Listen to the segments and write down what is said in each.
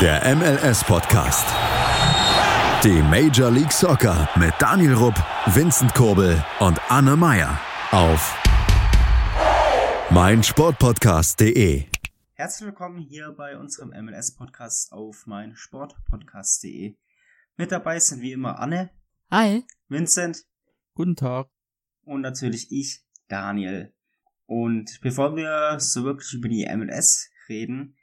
Der MLS-Podcast. Die Major League Soccer mit Daniel Rupp, Vincent Kurbel und Anne Meyer auf meinsportpodcast.de. Herzlich willkommen hier bei unserem MLS-Podcast auf meinsportpodcast.de. Mit dabei sind wie immer Anne. Hi. Vincent. Guten Tag. Und natürlich ich, Daniel. Und bevor wir so wirklich über die MLS reden,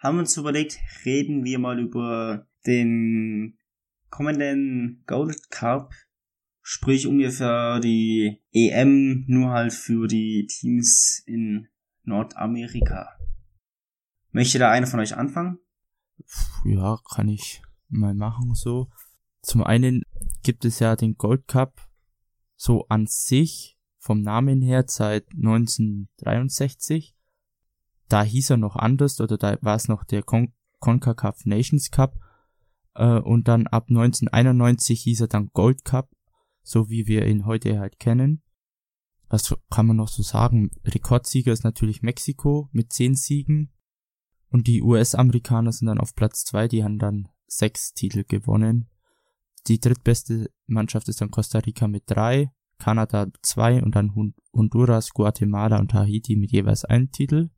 haben wir uns überlegt, reden wir mal über den kommenden Gold Cup, sprich ungefähr die EM, nur halt für die Teams in Nordamerika. Möchte da einer von euch anfangen? Ja, kann ich mal machen so. Zum einen gibt es ja den Gold Cup so an sich vom Namen her seit 1963 da hieß er noch anders oder da war es noch der Con CONCACAF Nations Cup äh, und dann ab 1991 hieß er dann Gold Cup, so wie wir ihn heute halt kennen. Was kann man noch so sagen? Rekordsieger ist natürlich Mexiko mit zehn Siegen und die US-Amerikaner sind dann auf Platz zwei, die haben dann sechs Titel gewonnen. Die drittbeste Mannschaft ist dann Costa Rica mit drei, Kanada zwei und dann Honduras, Guatemala und Tahiti mit jeweils einem Titel.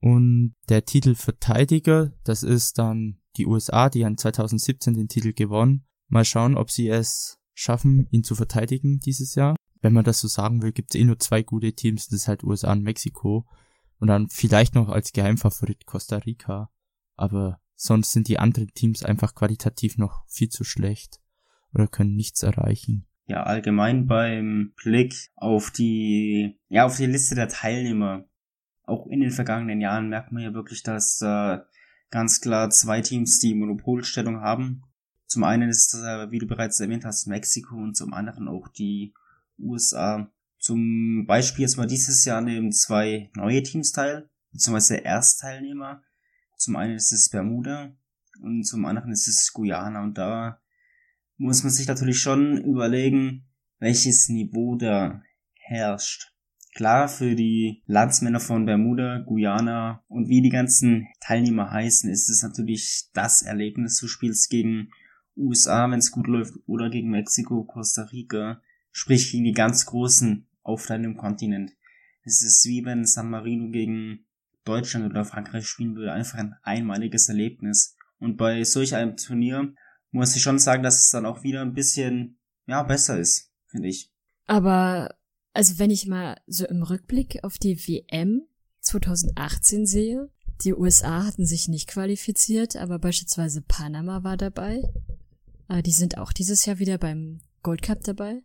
Und der Titelverteidiger, das ist dann die USA, die haben 2017 den Titel gewonnen. Mal schauen, ob sie es schaffen, ihn zu verteidigen dieses Jahr. Wenn man das so sagen will, gibt es eh nur zwei gute Teams, das ist halt USA und Mexiko. Und dann vielleicht noch als Geheimfavorit Costa Rica. Aber sonst sind die anderen Teams einfach qualitativ noch viel zu schlecht oder können nichts erreichen. Ja, allgemein beim Blick auf die, ja, auf die Liste der Teilnehmer auch in den vergangenen Jahren merkt man ja wirklich, dass äh, ganz klar zwei Teams die Monopolstellung haben. Zum einen ist, äh, wie du bereits erwähnt hast, Mexiko und zum anderen auch die USA. Zum Beispiel jetzt mal dieses Jahr nehmen zwei neue Teams teil, beziehungsweise Erstteilnehmer. Zum einen ist es Bermuda und zum anderen ist es Guyana und da muss man sich natürlich schon überlegen, welches Niveau da herrscht. Klar, für die Landsmänner von Bermuda, Guyana und wie die ganzen Teilnehmer heißen, ist es natürlich das Erlebnis des Spiels gegen USA, wenn es gut läuft, oder gegen Mexiko, Costa Rica, sprich gegen die ganz Großen auf deinem Kontinent. Es ist wie wenn San Marino gegen Deutschland oder Frankreich spielen würde, einfach ein einmaliges Erlebnis. Und bei solch einem Turnier muss ich schon sagen, dass es dann auch wieder ein bisschen, ja, besser ist, finde ich. Aber also wenn ich mal so im Rückblick auf die WM 2018 sehe, die USA hatten sich nicht qualifiziert, aber beispielsweise Panama war dabei. Äh, die sind auch dieses Jahr wieder beim Gold Cup dabei.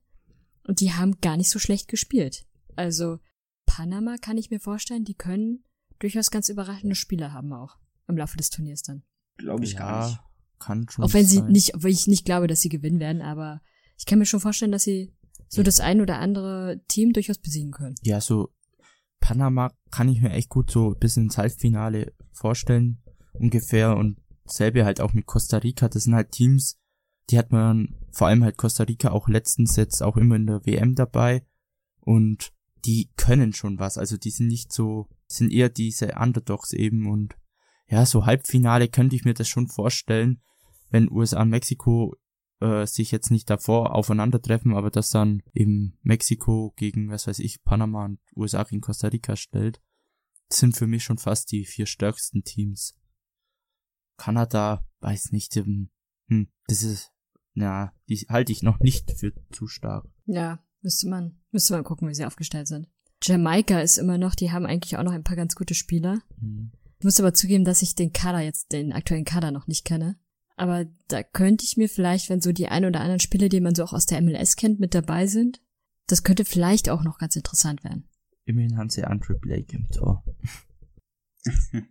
Und die haben gar nicht so schlecht gespielt. Also Panama kann ich mir vorstellen, die können durchaus ganz überraschende Spiele haben auch im Laufe des Turniers dann. Glaube ich ja, gar nicht. Kann schon auch wenn sein. sie nicht, obwohl ich nicht glaube, dass sie gewinnen werden, aber ich kann mir schon vorstellen, dass sie so das ein oder andere Team durchaus besiegen können. Ja, so Panama kann ich mir echt gut so bis ins Halbfinale vorstellen, ungefähr. Und selbe halt auch mit Costa Rica. Das sind halt Teams, die hat man, vor allem halt Costa Rica auch letztens jetzt auch immer in der WM dabei. Und die können schon was. Also die sind nicht so, sind eher diese Underdogs eben. Und ja, so Halbfinale könnte ich mir das schon vorstellen, wenn USA und Mexiko äh, sich jetzt nicht davor aufeinandertreffen, aber dass dann eben Mexiko gegen, was weiß ich, Panama und USA gegen Costa Rica stellt, sind für mich schon fast die vier stärksten Teams. Kanada, weiß nicht, hm, das ist, na, die halte ich noch nicht für zu stark. Ja, müsste man, müsste man gucken, wie sie aufgestellt sind. Jamaika ist immer noch, die haben eigentlich auch noch ein paar ganz gute Spieler. Mhm. Ich muss aber zugeben, dass ich den Kader jetzt, den aktuellen Kader noch nicht kenne. Aber da könnte ich mir vielleicht, wenn so die ein oder anderen Spiele, die man so auch aus der MLS kennt, mit dabei sind, das könnte vielleicht auch noch ganz interessant werden. Immerhin haben sie Andre Blake im Tor.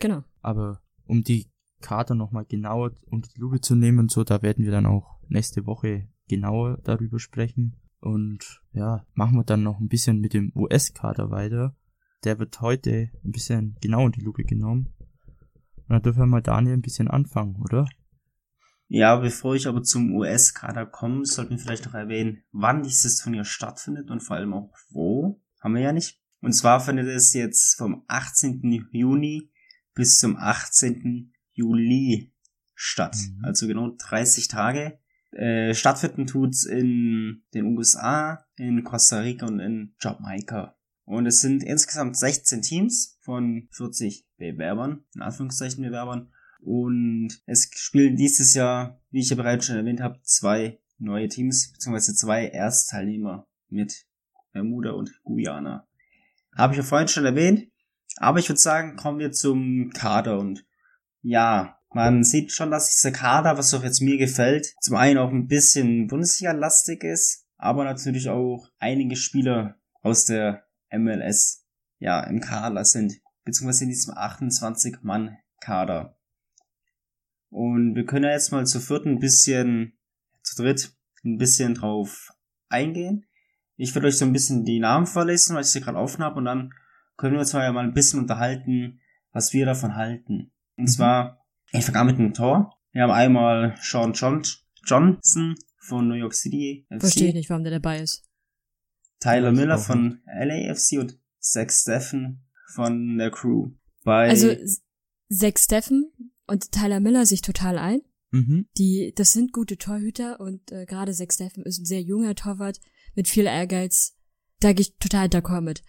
genau. Aber um die Kader nochmal genauer unter die Lupe zu nehmen und so, da werden wir dann auch nächste Woche genauer darüber sprechen. Und ja, machen wir dann noch ein bisschen mit dem US-Kader weiter. Der wird heute ein bisschen genau in die Lupe genommen. Na, dürfen wir mal Daniel ein bisschen anfangen, oder? Ja, bevor ich aber zum US-Kader komme, sollten wir vielleicht noch erwähnen, wann dieses Turnier stattfindet und vor allem auch wo. Haben wir ja nicht. Und zwar findet es jetzt vom 18. Juni bis zum 18. Juli statt. Mhm. Also genau 30 Tage. Äh, stattfinden tut's in den USA, in Costa Rica und in Jamaika. Und es sind insgesamt 16 Teams von 40 Bewerbern, in Anführungszeichen Bewerbern. Und es spielen dieses Jahr, wie ich ja bereits schon erwähnt habe, zwei neue Teams, beziehungsweise zwei Erstteilnehmer mit Bermuda und Guyana. Habe ich ja vorhin schon erwähnt. Aber ich würde sagen, kommen wir zum Kader und ja, man sieht schon, dass dieser Kader, was auch jetzt mir gefällt, zum einen auch ein bisschen Bundesliga-lastig ist, aber natürlich auch einige Spieler aus der MLS ja im Kader sind, beziehungsweise in diesem 28-Mann-Kader. Und wir können ja jetzt mal zu viert ein bisschen, zu dritt ein bisschen drauf eingehen. Ich werde euch so ein bisschen die Namen vorlesen, weil ich sie gerade offen habe und dann können wir uns mal mal ein bisschen unterhalten, was wir davon halten. Und Mhm. zwar, ich fange an mit einem Tor. Wir haben einmal Sean John Johnson von New York City FC, Verstehe ich nicht, warum der dabei ist. Tyler Miller von LAFC und Zach Steffen von der Crew. Bei Also, Zach Steffen und Tyler Miller sich total ein. Mhm. Die, das sind gute Torhüter und äh, gerade Zach Steffen ist ein sehr junger Torwart mit viel Ehrgeiz. Da gehe ich total d'accord mit.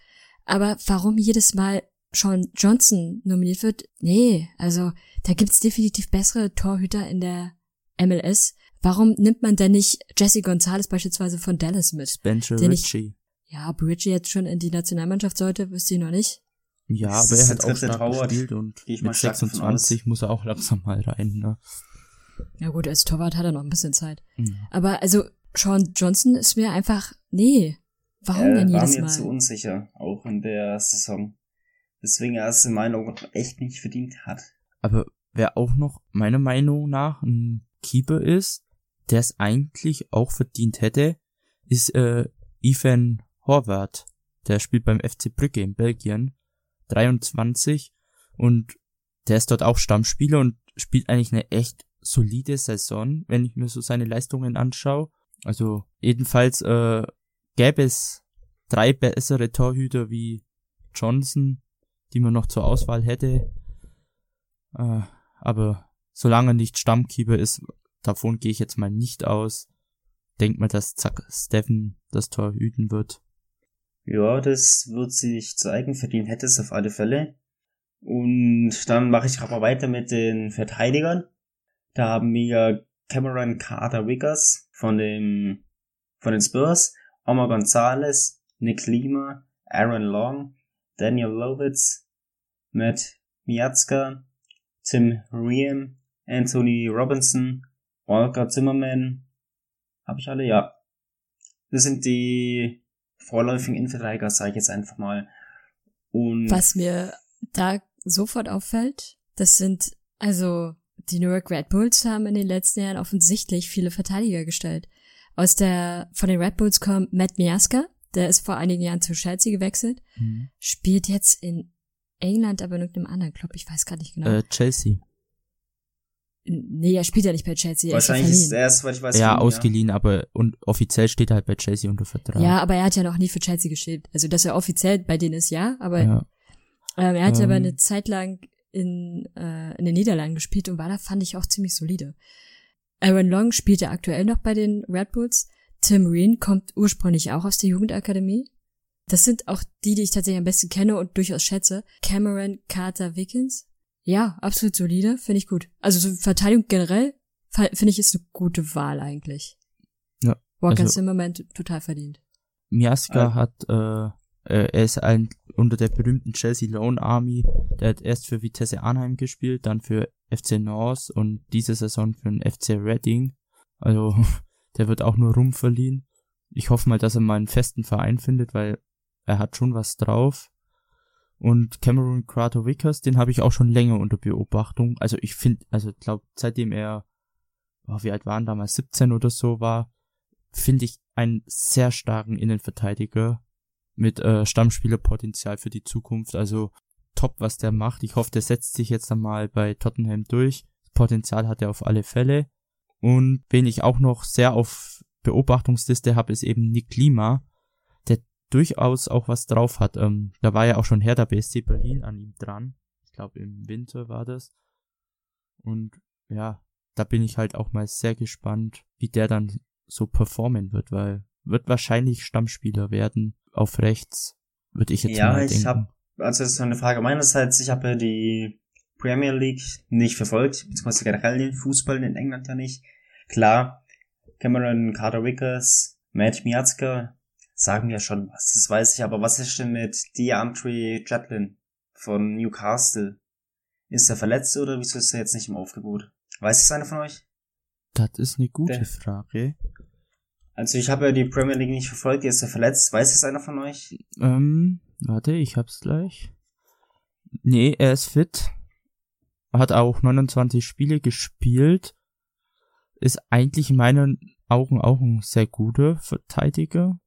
Aber warum jedes Mal Sean Johnson nominiert wird? Nee, also da gibt's definitiv bessere Torhüter in der MLS. Warum nimmt man denn nicht Jesse Gonzalez beispielsweise von Dallas mit? Spencer Den ich- Ritchie. Ja, ob Richie jetzt schon in die Nationalmannschaft sollte, wüsste ich noch nicht. Ja, Das aber er hat auch stark Torwart. gespielt und mit stark davon 26 muss er auch langsam mal rein. Ne? Ja gut, als Torwart hat er noch ein bisschen Zeit. Ja. Aber also Sean Johnson ist mir einfach, nee. Warum äh, denn war jedes mir Mal? zu unsicher, auch in der Saison. Deswegen er es in meiner Meinung echt nicht verdient hat. Aber wer auch noch meiner Meinung nach ein Keeper ist, der es eigentlich auch verdient hätte, ist äh, Ethan Horvath. Der spielt beim FC Brügge in Belgien, 23 und der ist dort auch Stammspieler und spielt eigentlich eine echt solide Saison, wenn ich mir so seine Leistungen anschaue. Also jedenfalls äh, gäbe es drei bessere Torhüter wie Johnson, die man noch zur Auswahl hätte. Äh, aber solange er nicht Stammkeeper ist, davon gehe ich jetzt mal nicht aus. Denk mal, dass Zack Steffen das Tor hüten wird. Ja, das wird sich zeigen. Verdient hätte es auf alle Fälle. Und dann mache ich aber weiter mit den Verteidigern. Da haben wir Cameron Carter Wiggers von dem, von den Spurs, Omar Gonzalez, Nick Lima, Aaron Long, Daniel Lovitz, Matt Miazga, Tim Riem, Anthony Robinson, Walker Zimmerman. Habe ich alle? Ja. Das sind die vorläufigen Innenverteidiger, sage ich jetzt einfach mal. Und Was mir da sofort auffällt, das sind, also die New York Red Bulls haben in den letzten Jahren offensichtlich viele Verteidiger gestellt. Aus der, von den Red Bulls kommt Matt Miaska, der ist vor einigen Jahren zu Chelsea gewechselt, Mhm. spielt jetzt in England, aber in irgendeinem anderen Club, ich weiß gerade nicht genau. Äh, Chelsea. Nee, er spielt ja nicht bei Chelsea, er ist ja wahrscheinlich ist er erst, weil ich weiß, ja, warum, ausgeliehen, aber und offiziell steht er halt bei Chelsea unter Vertrag. Ja, aber er hat ja noch nie für Chelsea gespielt. Also, dass er offiziell bei denen ist, ja, aber ja. ähm, er hat Ähm. aber eine Zeit lang in, äh, in den Niederlanden gespielt und war da, fand ich, auch ziemlich solide. Aaron Long spielte aktuell noch bei den Red Bulls. Tim Reen kommt ursprünglich auch aus der Jugendakademie. Das sind auch die, die ich tatsächlich am besten kenne und durchaus schätze. Cameron Carter Wickens. Ja, absolut solide, finde ich gut. Also so Verteidigung generell finde ich ist eine gute Wahl eigentlich. Ja, Walker also- Zimmerman total verdient. Miaska Äh. hat, äh, äh, er ist ein, unter der berühmten Chelsea Loan Army, der hat erst für Vitesse Arnheim gespielt, dann für FC North und diese Saison für den FC Reading. Also, der wird auch nur rumverliehen. Ich hoffe mal, dass er mal einen festen Verein findet, weil er hat schon was drauf. Und Cameron Crato Vickers, den habe ich auch schon länger unter Beobachtung. Also ich finde, also glaube, seitdem er, oh, wie alt waren damals, 17 oder so war, finde ich einen sehr starken Innenverteidiger mit äh, Stammspielerpotenzial für die Zukunft. Also top, was der macht. Ich hoffe, der setzt sich jetzt einmal bei Tottenham durch. Potenzial hat er auf alle Fälle. Und wen ich auch noch sehr auf Beobachtungsliste habe, ist eben Nick Lima, durchaus auch was drauf hat. Ähm, da war ja auch schon Hertha BSC Berlin an ihm dran. Ich glaube, im Winter war das. Und ja, da bin ich halt auch mal sehr gespannt, wie der dann so performen wird, weil wird wahrscheinlich Stammspieler werden auf rechts, würde ich jetzt ja, mal ich denken. hab, also das ist eine Frage meinerseits, ich habe ja die Premier League nicht verfolgt, beziehungsweise generell den Fußball in England ja nicht. Klar, Cameron Carter Vickers, Matt Miazga sagen ja schon was, das weiß ich, aber was ist denn mit DeAndre Jetlin von Newcastle? Ist er verletzt oder wieso ist er jetzt nicht im Aufgebot? Weiß es einer von euch? Das ist eine gute Der- Frage. Also ich habe ja die Premier League nicht verfolgt, ist er verletzt? Weiß es einer von euch? Ähm, warte, ich hab's gleich. Nee, er ist fit. Hat auch 29 Spiele gespielt. Ist eigentlich in meinen Augen auch ein sehr guter Verteidiger.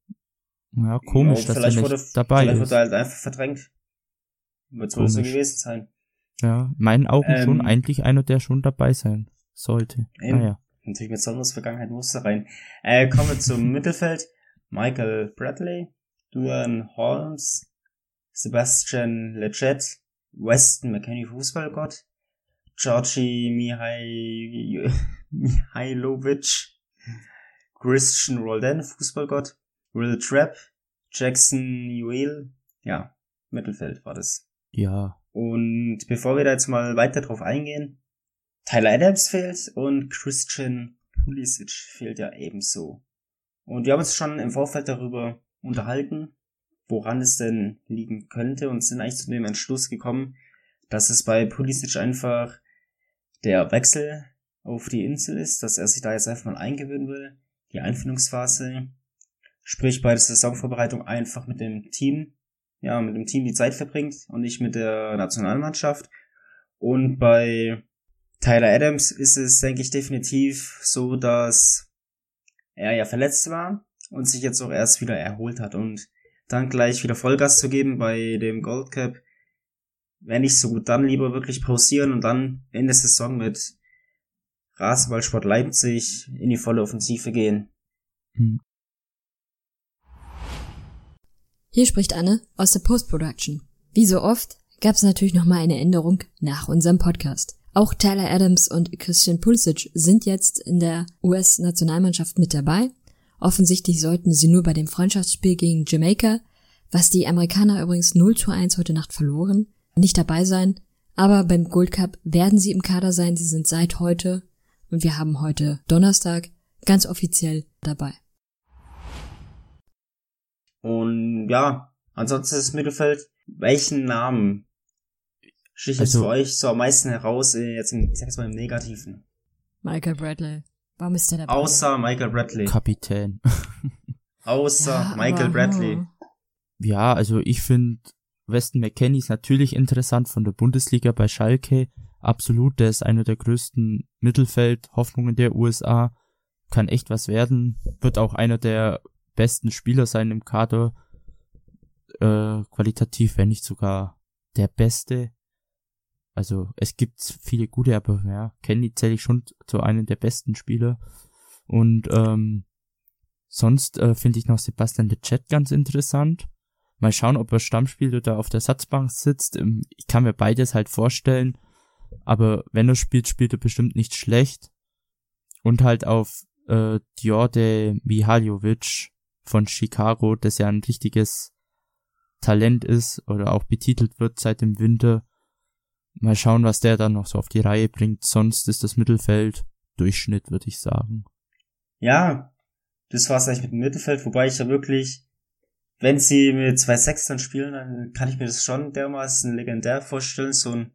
Ja, komisch, Ja, dass er vielleicht nicht wurde, dabei vielleicht ist. wurde er halt einfach verdrängt. Wird so gewesen sein. Ja, in meinen Augen schon Ähm, eigentlich einer, der schon dabei sein sollte. Eben. Naja. Natürlich mit Sonders Vergangenheit musste rein. Äh, kommen wir zum Mittelfeld. Michael Bradley, Duan Holmes, Sebastian Leggett, Weston McKenney Fußballgott, Georgi Mihai, Mihailovic, Christian Roldan Fußballgott, Will Trapp, Jackson Newell, ja, Mittelfeld war das. Ja. Und bevor wir da jetzt mal weiter drauf eingehen, Tyler Adams fehlt und Christian Pulisic fehlt ja ebenso. Und wir haben uns schon im Vorfeld darüber unterhalten, woran es denn liegen könnte und sind eigentlich zu dem Entschluss gekommen, dass es bei Pulisic einfach der Wechsel auf die Insel ist, dass er sich da jetzt einfach mal eingewöhnen will, die Einfindungsphase, sprich bei der Saisonvorbereitung einfach mit dem Team, ja, mit dem Team die Zeit verbringt und nicht mit der Nationalmannschaft. Und bei Tyler Adams ist es, denke ich, definitiv so, dass er ja verletzt war und sich jetzt auch erst wieder erholt hat und dann gleich wieder Vollgas zu geben bei dem Gold Cup, wäre nicht so gut. Dann lieber wirklich pausieren und dann in der Saison mit Rasenballsport Leipzig in die volle Offensive gehen. Hier spricht Anne aus der Post-Production. Wie so oft gab es natürlich nochmal eine Änderung nach unserem Podcast. Auch Tyler Adams und Christian Pulisic sind jetzt in der US-Nationalmannschaft mit dabei. Offensichtlich sollten sie nur bei dem Freundschaftsspiel gegen Jamaica, was die Amerikaner übrigens 0 zu 1 heute Nacht verloren, nicht dabei sein. Aber beim Gold Cup werden sie im Kader sein. Sie sind seit heute, und wir haben heute Donnerstag, ganz offiziell dabei. Und ja, ansonsten das Mittelfeld, welchen Namen sticht jetzt Also- für euch so am meisten heraus, jetzt im, ich sag jetzt mal im Negativen? Michael Bradley. Warum ist der dabei? Außer Michael Bradley. Kapitän. Außer Ja, Michael aber, Bradley. Ja, also ich finde Weston McKenney ist natürlich interessant von der Bundesliga bei Schalke. Absolut, der ist einer der größten Mittelfeld-Hoffnungen der USA. Kann echt was werden. Wird auch einer der besten Spieler sein im Kader. Äh, qualitativ, wenn nicht sogar der beste. Also es gibt viele gute, aber ja, Kenny zähle ich schon zu einem der besten Spieler. Und ähm, sonst äh, finde ich noch Sebastian de Chat ganz interessant. Mal schauen, ob er Stammspielt oder auf der Satzbank sitzt. Ähm, Ich kann mir beides halt vorstellen. Aber wenn er spielt, spielt er bestimmt nicht schlecht. Und halt auf äh, Djorde Mihaljovic von Chicago, das ja ein richtiges Talent ist oder auch betitelt wird seit dem Winter. Mal schauen, was der dann noch so auf die Reihe bringt. Sonst ist das Mittelfeld Durchschnitt, würde ich sagen. Ja, das war's eigentlich mit dem Mittelfeld, wobei ich ja wirklich, wenn sie mit zwei Sechstern spielen, dann kann ich mir das schon dermaßen legendär vorstellen, so ein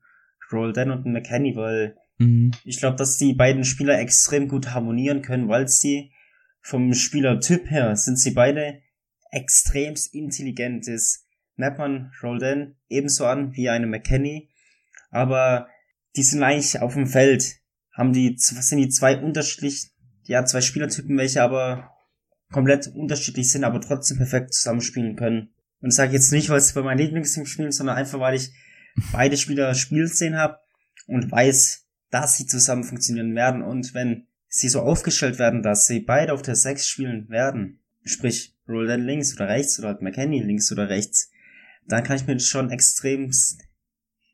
Roldan und ein McKenny, weil Mhm. ich glaube, dass die beiden Spieler extrem gut harmonieren können, weil sie vom Spielertyp her sind sie beide extremst intelligent. Das merkt man Roldan ebenso an wie eine McKenny, aber die sind eigentlich auf dem Feld, haben die, sind die zwei unterschiedlich, ja, zwei Spielertypen, welche aber komplett unterschiedlich sind, aber trotzdem perfekt zusammenspielen können. Und das sage ich jetzt nicht, weil sie bei meinem Lieblingsteam spielen, sondern einfach, weil ich beide Spieler spielen sehen habe und weiß, dass sie zusammen funktionieren werden. Und wenn sie so aufgestellt werden, dass sie beide auf der 6 spielen werden, sprich Roldan links oder rechts oder halt McKenny links oder rechts, dann kann ich mir das schon extrem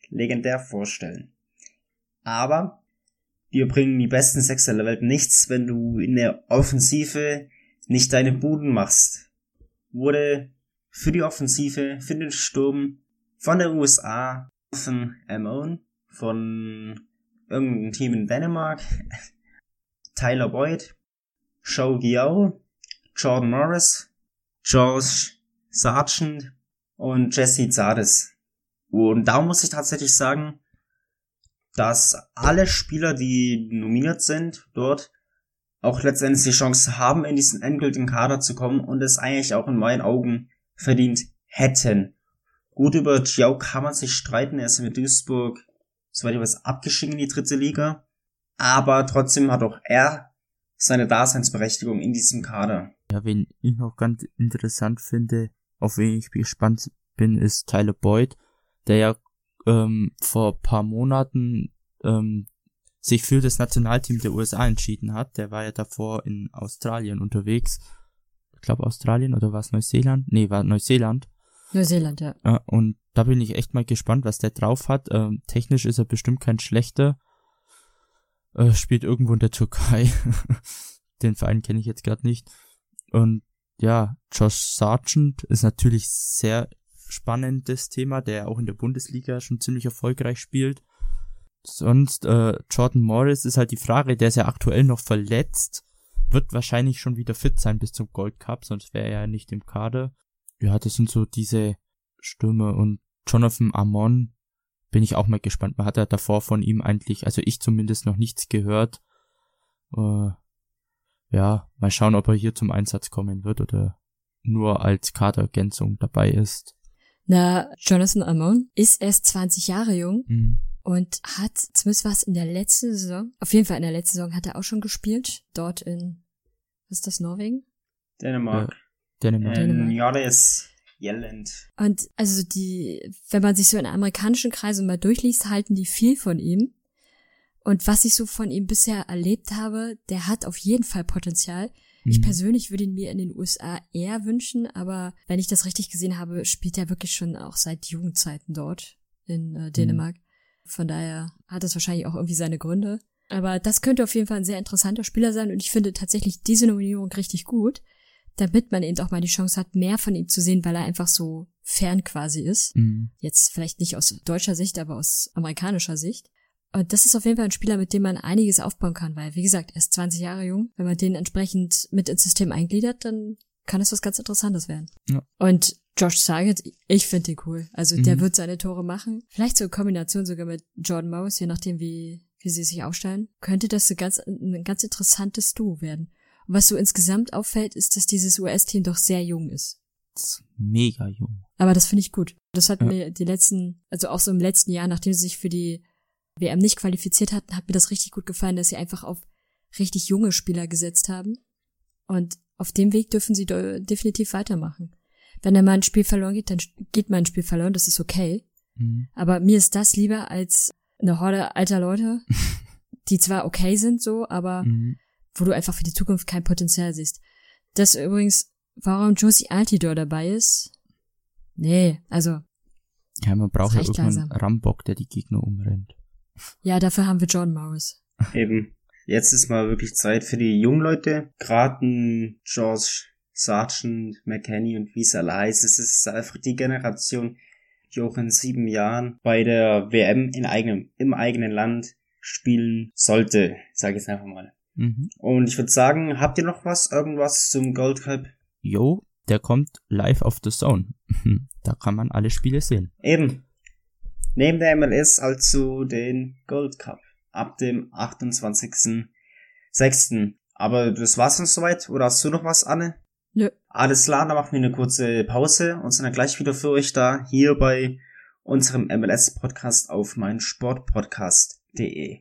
legendär vorstellen. Aber dir bringen die besten Sechser der Welt nichts, wenn du in der Offensive nicht deine Buden machst. Wurde für die Offensive, für den Sturm von der USA, von Amon, von irgendeinem Team in Dänemark, Tyler Boyd, Joe Giao, Jordan Morris, George Sargent und Jesse Zades. Und da muss ich tatsächlich sagen, dass alle Spieler, die nominiert sind dort, auch letztendlich die Chance haben, in diesen endgültigen Kader zu kommen und es eigentlich auch in meinen Augen verdient hätten. Gut über Giao kann man sich streiten, er ist mit Duisburg, soweit ich weiß, abgeschieden in die dritte Liga. Aber trotzdem hat auch er seine Daseinsberechtigung in diesem Kader. Ja, wen ich noch ganz interessant finde, auf wen ich gespannt bin, ist Tyler Boyd, der ja ähm, vor paar Monaten ähm, sich für das Nationalteam der USA entschieden hat. Der war ja davor in Australien unterwegs. Ich glaube Australien oder war es Neuseeland? Nee, war Neuseeland. Neuseeland, ja. Äh, und da bin ich echt mal gespannt, was der drauf hat. Ähm, technisch ist er bestimmt kein schlechter. Äh, spielt irgendwo in der Türkei. Den Verein kenne ich jetzt gerade nicht. Und ja, Josh Sargent ist natürlich sehr spannendes Thema, der auch in der Bundesliga schon ziemlich erfolgreich spielt. Sonst, äh, Jordan Morris ist halt die Frage, der ist ja aktuell noch verletzt, wird wahrscheinlich schon wieder fit sein bis zum Gold Cup, sonst wäre er ja nicht im Kader. Ja, das sind so diese Stürme und Jonathan Amon bin ich auch mal gespannt. Man hat ja davor von ihm eigentlich, also ich zumindest noch nichts gehört. Äh, ja, mal schauen, ob er hier zum Einsatz kommen wird oder nur als Kaderergänzung dabei ist. Na, Jonathan Amon ist erst 20 Jahre jung Mhm. und hat, zumindest was in der letzten Saison, auf jeden Fall in der letzten Saison hat er auch schon gespielt, dort in, was ist das, Norwegen? Dänemark. Dänemark. Ähm, ja, der ist Jelland. Und also die, wenn man sich so in amerikanischen Kreisen mal durchliest, halten die viel von ihm. Und was ich so von ihm bisher erlebt habe, der hat auf jeden Fall Potenzial. Ich Mhm. persönlich würde ihn mir in den USA eher wünschen, aber wenn ich das richtig gesehen habe, spielt er wirklich schon auch seit Jugendzeiten dort in äh, Dänemark. Von daher hat das wahrscheinlich auch irgendwie seine Gründe. Aber das könnte auf jeden Fall ein sehr interessanter Spieler sein und ich finde tatsächlich diese Nominierung richtig gut, damit man eben auch mal die Chance hat, mehr von ihm zu sehen, weil er einfach so fern quasi ist. Mhm. Jetzt vielleicht nicht aus deutscher Sicht, aber aus amerikanischer Sicht. Und das ist auf jeden Fall ein Spieler, mit dem man einiges aufbauen kann, weil, wie gesagt, er ist 20 Jahre jung. Wenn man den entsprechend mit ins System eingliedert, dann kann es was ganz Interessantes werden. Ja. Und Josh Sargent, ich finde den cool. Also der Mhm. wird seine Tore machen. Vielleicht so in Kombination sogar mit Jordan Morris, je nachdem, wie, wie sie sich aufstellen. Könnte das ein ganz, ein ganz interessantes Duo werden. Und was so insgesamt auffällt, ist, dass dieses US-Team doch sehr jung ist. Das ist mega jung. Aber das finde ich gut. Das hat Ja. mir die letzten, also auch so im letzten Jahr, nachdem sie sich für die WM nicht qualifiziert hatten, hat mir das richtig gut gefallen, dass sie einfach auf richtig junge Spieler gesetzt haben. Und auf dem Weg dürfen sie definitiv weitermachen. Wenn da mal ein Spiel verloren geht, dann geht mal ein Spiel verloren, das ist okay. Mhm. Aber mir ist das lieber als eine Horde alter Leute, die zwar okay sind so, aber Mhm. Wo du einfach für die Zukunft kein Potenzial siehst. Das übrigens, warum Josie Altidore dabei ist? Nee, also, Ja, man braucht ja irgendwann einen langsam. Rambock, der die Gegner umrennt. ja, dafür haben wir John Morris. Eben. Jetzt ist mal wirklich Zeit für die jungen Leute. Gerade ein George Sargent, McKenny und wie es alle heißt. Es ist einfach die Generation, die auch in sieben Jahren bei der WM in eigenem, im eigenen Land spielen sollte. Sag ich jetzt einfach mal. Mhm. Und ich würde sagen, habt ihr noch was, irgendwas zum Gold Cup? Jo, der kommt live auf The Zone. da kann man alle Spiele sehen. Eben. Neben der MLS also den Gold Cup. Ab dem 28.06. Aber das war's dann soweit. Oder hast du noch was, Anne? Nö. Alles klar, dann machen wir eine kurze Pause und sind dann gleich wieder für euch da, hier bei unserem MLS-Podcast auf meinsportpodcast.de.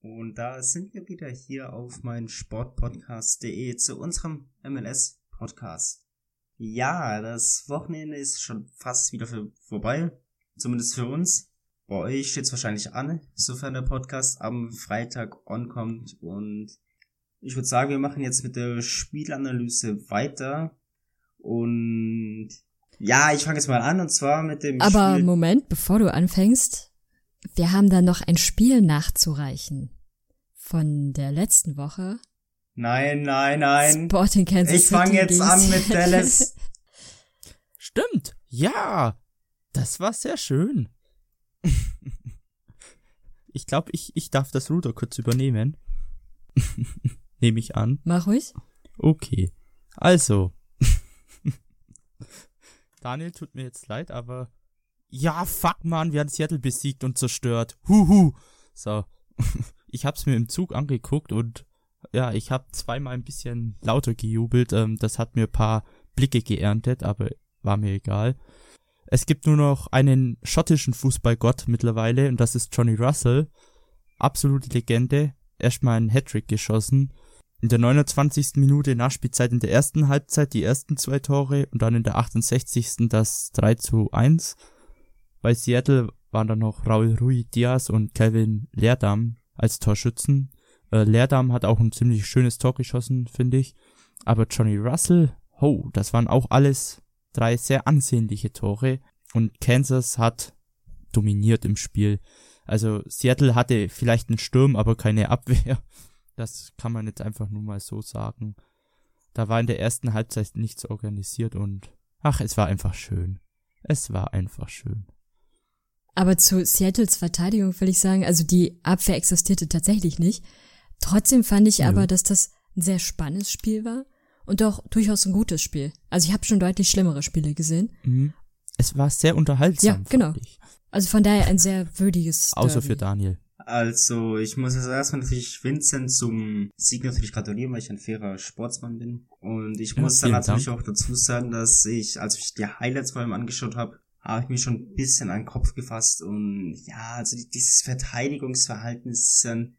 Und da sind wir wieder hier auf mein Sportpodcast.de zu unserem MLS-Podcast. Ja, das Wochenende ist schon fast wieder für, vorbei. Zumindest für uns. Bei euch steht es wahrscheinlich an, sofern der Podcast am Freitag onkommt. Und ich würde sagen, wir machen jetzt mit der Spielanalyse weiter. Und ja, ich fange jetzt mal an und zwar mit dem Aber Spiel. Moment, bevor du anfängst, wir haben da noch ein Spiel nachzureichen. Von der letzten Woche. Nein, nein, nein. Sporting Kansas Ich fange City jetzt gegen an mit. Dallas. Stimmt. Ja. Das war sehr schön. ich glaube, ich, ich darf das Ruder kurz übernehmen. Nehme ich an. Mach ruhig. Okay. Also. Daniel, tut mir jetzt leid, aber. Ja, fuck, man, wir haben Seattle besiegt und zerstört. Huhu. So. Ich hab's mir im Zug angeguckt und ja, ich hab zweimal ein bisschen lauter gejubelt. Ähm, das hat mir ein paar Blicke geerntet, aber war mir egal. Es gibt nur noch einen schottischen Fußballgott mittlerweile und das ist Johnny Russell. Absolute Legende. Erstmal einen Hattrick geschossen. In der 29. Minute Nachspielzeit in der ersten Halbzeit die ersten zwei Tore und dann in der 68. das 3 zu 1. Bei Seattle waren dann noch Raul Rui Diaz und Kevin Leerdam als Torschützen. Äh, Leerdam hat auch ein ziemlich schönes Tor geschossen, finde ich. Aber Johnny Russell, ho, das waren auch alles drei sehr ansehnliche Tore. Und Kansas hat dominiert im Spiel. Also Seattle hatte vielleicht einen Sturm, aber keine Abwehr. Das kann man jetzt einfach nur mal so sagen. Da war in der ersten Halbzeit nichts organisiert und ach, es war einfach schön. Es war einfach schön. Aber zu Seattles Verteidigung will ich sagen, also die Abwehr existierte tatsächlich nicht. Trotzdem fand ich Ja. aber, dass das ein sehr spannendes Spiel war und auch durchaus ein gutes Spiel. Also ich habe schon deutlich schlimmere Spiele gesehen. Mhm. Es war sehr unterhaltsam. Ja, fand genau. Ich. Also von daher ein sehr würdiges Außer Derby. für Daniel. Also, ich muss jetzt erstmal natürlich Vincent zum Sieg natürlich gratulieren, weil ich ein fairer Sportsmann bin. Und ich Ja, muss dann natürlich Dank. auch dazu sagen, dass ich, als ich die Highlights vor allem angeschaut habe, habe ich mir schon ein bisschen an den Kopf gefasst. Und ja, also die- dieses Verteidigungsverhalten ist dann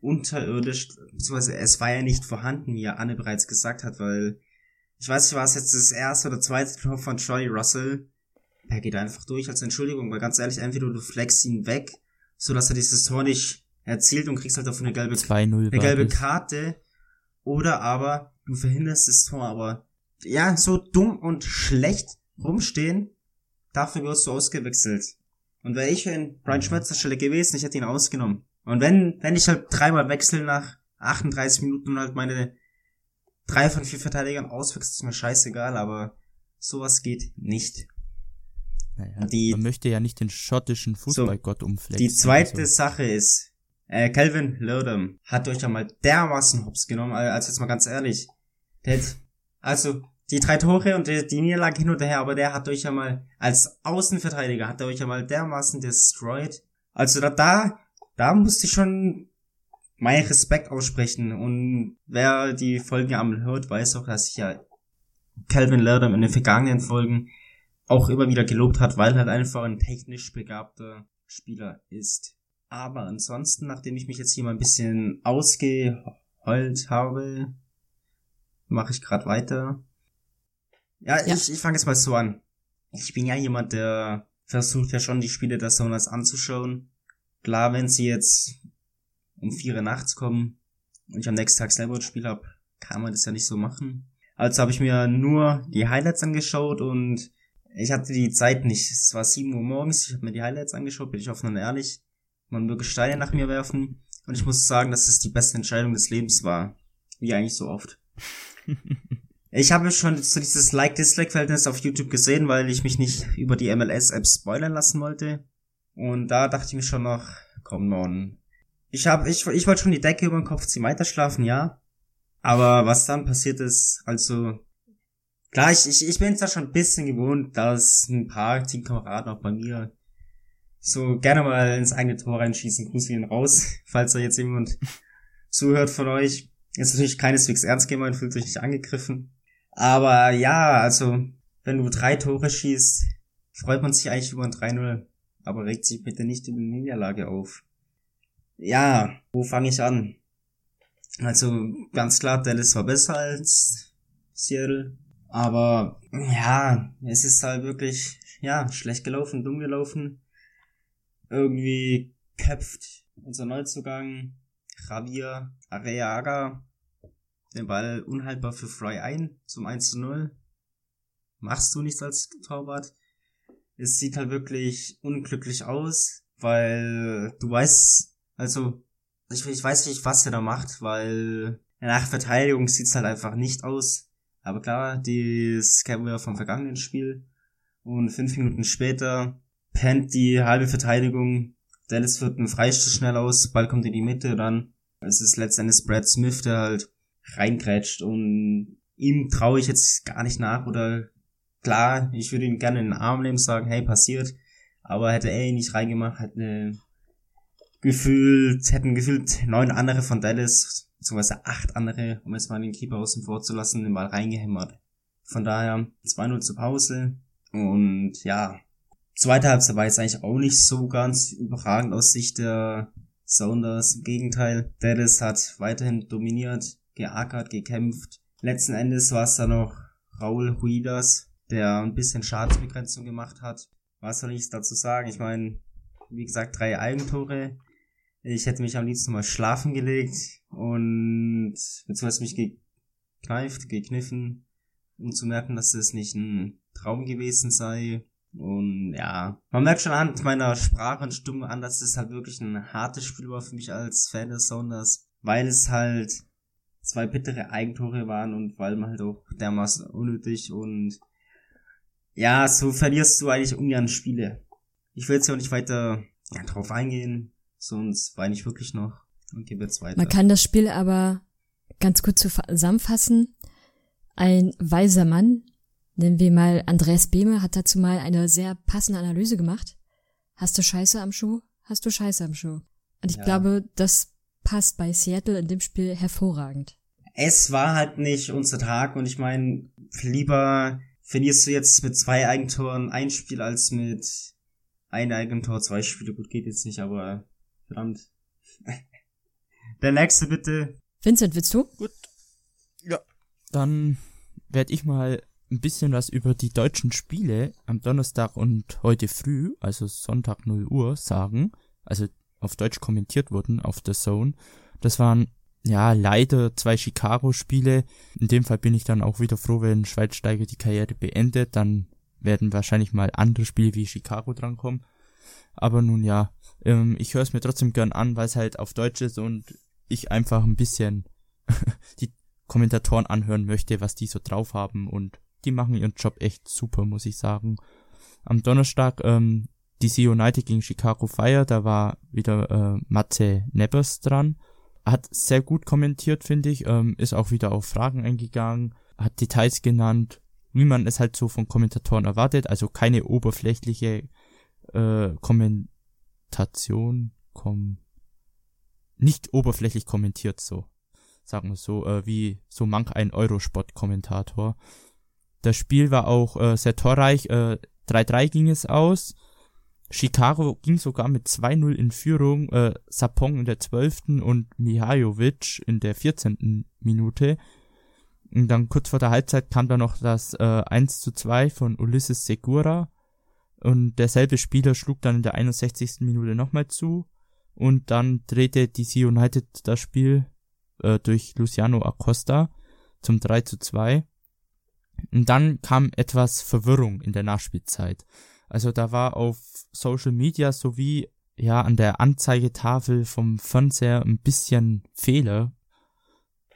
unterirdisch, beziehungsweise es war ja nicht vorhanden, wie ja Anne bereits gesagt hat, weil ich weiß nicht, war es jetzt das erste oder zweite Tor von Charlie Russell. Er geht einfach durch als Entschuldigung, weil ganz ehrlich, entweder du flexst ihn weg, so dass er dieses Tor nicht erzielt und kriegst halt davon eine gelbe, 2-0 eine gelbe das. Karte, oder aber du verhinderst das Tor, aber ja, so dumm und schlecht rumstehen, dafür wirst du ausgewechselt. Und wäre ich in Brian Schmötzer Stelle gewesen, ich hätte ihn ausgenommen. Und wenn, wenn ich halt dreimal wechsle nach 38 Minuten und halt meine drei von vier Verteidigern auswechsel, ist mir scheißegal, aber sowas geht nicht. Naja, die- man möchte ja nicht den schottischen Fußballgott umflexen. Die zweite Also, Sache ist, äh, Calvin Lurdam hat euch ja mal dermaßen hops genommen, also jetzt mal ganz ehrlich. Der hat, also, die drei Tore und die, die Niederlage hin und her, aber der hat euch ja mal, als Außenverteidiger hat er euch ja mal dermaßen destroyed. Also da, da, da musste ich schon meinen Respekt aussprechen und wer die Folgen einmal hört, weiß auch, dass ich ja Calvin Lurdam in den vergangenen Folgen auch immer wieder gelobt hat, weil er halt einfach ein technisch begabter Spieler ist. Aber ansonsten, nachdem ich mich jetzt hier mal ein bisschen ausgeheult habe, mache ich gerade weiter. Ja, Ja. ich, ich fange jetzt mal so an. Ich bin ja jemand, der versucht ja schon die Spiele der Sonas anzuschauen. Klar, wenn sie jetzt um vier Uhr nachts kommen und ich am nächsten Tag selber ein Spiel habe, kann man das ja nicht so machen. Also habe ich mir nur die Highlights angeschaut und ich hatte die Zeit nicht. Es war 7 Uhr morgens, ich habe mir die Highlights angeschaut, bin ich offen und ehrlich. Man möge Steine nach mir werfen. Und ich muss sagen, dass es die beste Entscheidung des Lebens war. Wie eigentlich so oft. Ich habe schon so dieses Like-Dislike-Verhältnis auf YouTube gesehen, weil ich mich nicht über die MLS-App spoilern lassen wollte. Und da dachte ich mir schon noch, komm on. ich habe, ich, ich wollte schon die Decke über den Kopf ziehen, weiter schlafen, ja. Aber was dann passiert ist, also, klar, ich, ich, ich bin es da schon ein bisschen gewohnt, dass ein paar Teamkameraden auch bei mir so gerne mal ins eigene Tor reinschießen, Grüße gehen raus, falls da jetzt jemand zuhört von euch. Ist natürlich keineswegs ernst gemeint, fühlt sich nicht angegriffen. Aber ja, also, wenn du drei Tore schießt, freut man sich eigentlich über ein 3-0, aber regt sich bitte nicht über eine Niederlage auf. Ja, wo fange ich an? Also, ganz klar, Dallas war besser als Seattle. Aber, ja, es ist halt wirklich, ja, schlecht gelaufen, dumm gelaufen. Irgendwie köpft unser Neuzugang Javier Areaga den Ball unhaltbar für Fry ein zum 1 zu 0. Machst du nichts als Torwart? Es sieht halt wirklich unglücklich aus, weil du weißt, also ich, ich weiß nicht, was er da macht, weil nach Verteidigung sieht's halt einfach nicht aus. Aber klar, das kennen wir vom vergangenen Spiel. Und fünf Minuten später pennt die halbe Verteidigung. Dallas wird ein Freistoß schnell aus, Ball kommt in die Mitte, dann es ist letztendlich Brad Smith, der halt reingrätscht und ihm traue ich jetzt gar nicht nach oder klar, ich würde ihn gerne in den Arm nehmen, sagen, hey, passiert, aber hätte er ihn nicht reingemacht, hätte gefühlt, hätten gefühlt neun andere von Dallas, beziehungsweise acht andere, um jetzt mal den Keeper außen vor zu lassen, den Ball reingehämmert. Von daher 2-0 zur Pause und ja, zweite Halbzeit war jetzt eigentlich auch nicht so ganz überragend aus Sicht der Sounders. Im Gegenteil, Dallas hat weiterhin dominiert, geackert, gekämpft. Letzten Endes war es dann noch Raul Huidas, der ein bisschen Schadensbegrenzung gemacht hat. Was soll ich dazu sagen? Ich meine, wie gesagt, drei Eigentore. Ich hätte mich am liebsten mal schlafen gelegt und beziehungsweise mich gekneift, gekniffen, um zu merken, dass das nicht ein Traum gewesen sei. Und ja, man merkt schon an meiner Sprache und Stimme an, dass es halt wirklich ein hartes Spiel war für mich als Fan des Sounders, weil es halt zwei bittere Eigentore waren und weil man halt auch dermaßen unnötig und ja, so verlierst du eigentlich ungern Spiele. Ich will jetzt ja auch nicht weiter ja, drauf eingehen, sonst weine ich wirklich noch und gebe jetzt weiter. Man kann das Spiel aber ganz kurz zusammenfassen. Ein weiser Mann, nennen wir mal Andreas Behme, hat dazu mal eine sehr passende Analyse gemacht. Hast du Scheiße am Schuh? Hast du Scheiße am Schuh? Und ich ja. glaube, das passt bei Seattle in dem Spiel hervorragend. Es war halt nicht unser Tag und ich meine, lieber verlierst du jetzt mit zwei Eigentoren ein Spiel als mit ein Eigentor zwei Spiele. Gut, geht jetzt nicht, aber verdammt. Der nächste bitte. Vincent, willst du? Gut. Ja. Dann werde ich mal ein bisschen was über die deutschen Spiele am Donnerstag und heute früh, also Sonntag 0 Uhr, sagen. Also auf Deutsch kommentiert wurden auf der Zone. Das waren ja, leider zwei Chicago-Spiele. In dem Fall bin ich dann auch wieder froh, wenn Schweizsteiger die Karriere beendet. Dann werden wahrscheinlich mal andere Spiele wie Chicago drankommen. Aber nun ja, ähm, ich höre es mir trotzdem gern an, weil es halt auf Deutsch ist und ich einfach ein bisschen die Kommentatoren anhören möchte, was die so drauf haben und die machen ihren Job echt super, muss ich sagen. Am Donnerstag ähm, DC United gegen Chicago Fire, da war wieder äh, Matze Nebbers dran hat sehr gut kommentiert, finde ich, ähm, ist auch wieder auf Fragen eingegangen, hat Details genannt, wie man es halt so von Kommentatoren erwartet, also keine oberflächliche äh, Kommentation, kom nicht oberflächlich kommentiert so, sagen wir so, äh, wie so manch ein Eurosport-Kommentator. Das Spiel war auch äh, sehr torreich, äh, 3-3 ging es aus, Chicago ging sogar mit 2-0 in Führung, äh, Sapong in der 12. und Mihajovic in der 14. Minute. Und dann kurz vor der Halbzeit kam dann noch das äh, 1 zu 2 von Ulysses Segura. Und derselbe Spieler schlug dann in der 61. Minute nochmal zu. Und dann drehte DC United das Spiel äh, durch Luciano Acosta zum 3 zu 2. Und dann kam etwas Verwirrung in der Nachspielzeit. Also da war auf Social Media sowie ja an der Anzeigetafel vom Fernseher ein bisschen Fehler,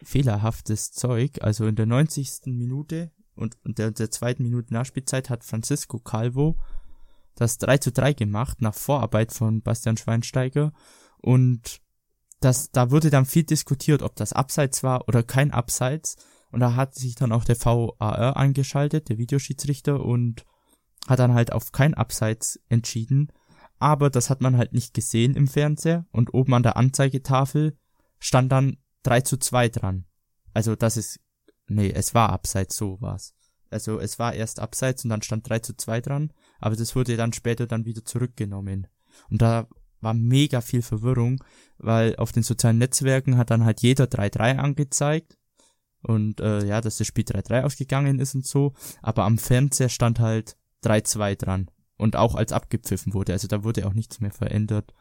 fehlerhaftes Zeug. Also in der 90. Minute und, und der, der zweiten Minute Nachspielzeit hat Francisco Calvo das 3 zu 3 gemacht nach Vorarbeit von Bastian Schweinsteiger und das, da wurde dann viel diskutiert, ob das Abseits war oder kein Abseits. Und da hat sich dann auch der VAR eingeschaltet, der Videoschiedsrichter, und hat dann halt auf kein Abseits entschieden. Aber das hat man halt nicht gesehen im Fernseher. Und oben an der Anzeigetafel stand dann 3 zu 2 dran. Also das ist, nee, es war Abseits, so war's. Also es war erst Abseits und dann stand 3 zu 2 dran. Aber das wurde dann später dann wieder zurückgenommen. Und da war mega viel Verwirrung, weil auf den sozialen Netzwerken hat dann halt jeder 3-3 angezeigt und äh, ja, dass das Spiel 3-3 ausgegangen ist und so, aber am Fernseher stand halt 3-2 dran und auch als abgepfiffen wurde, also da wurde auch nichts mehr verändert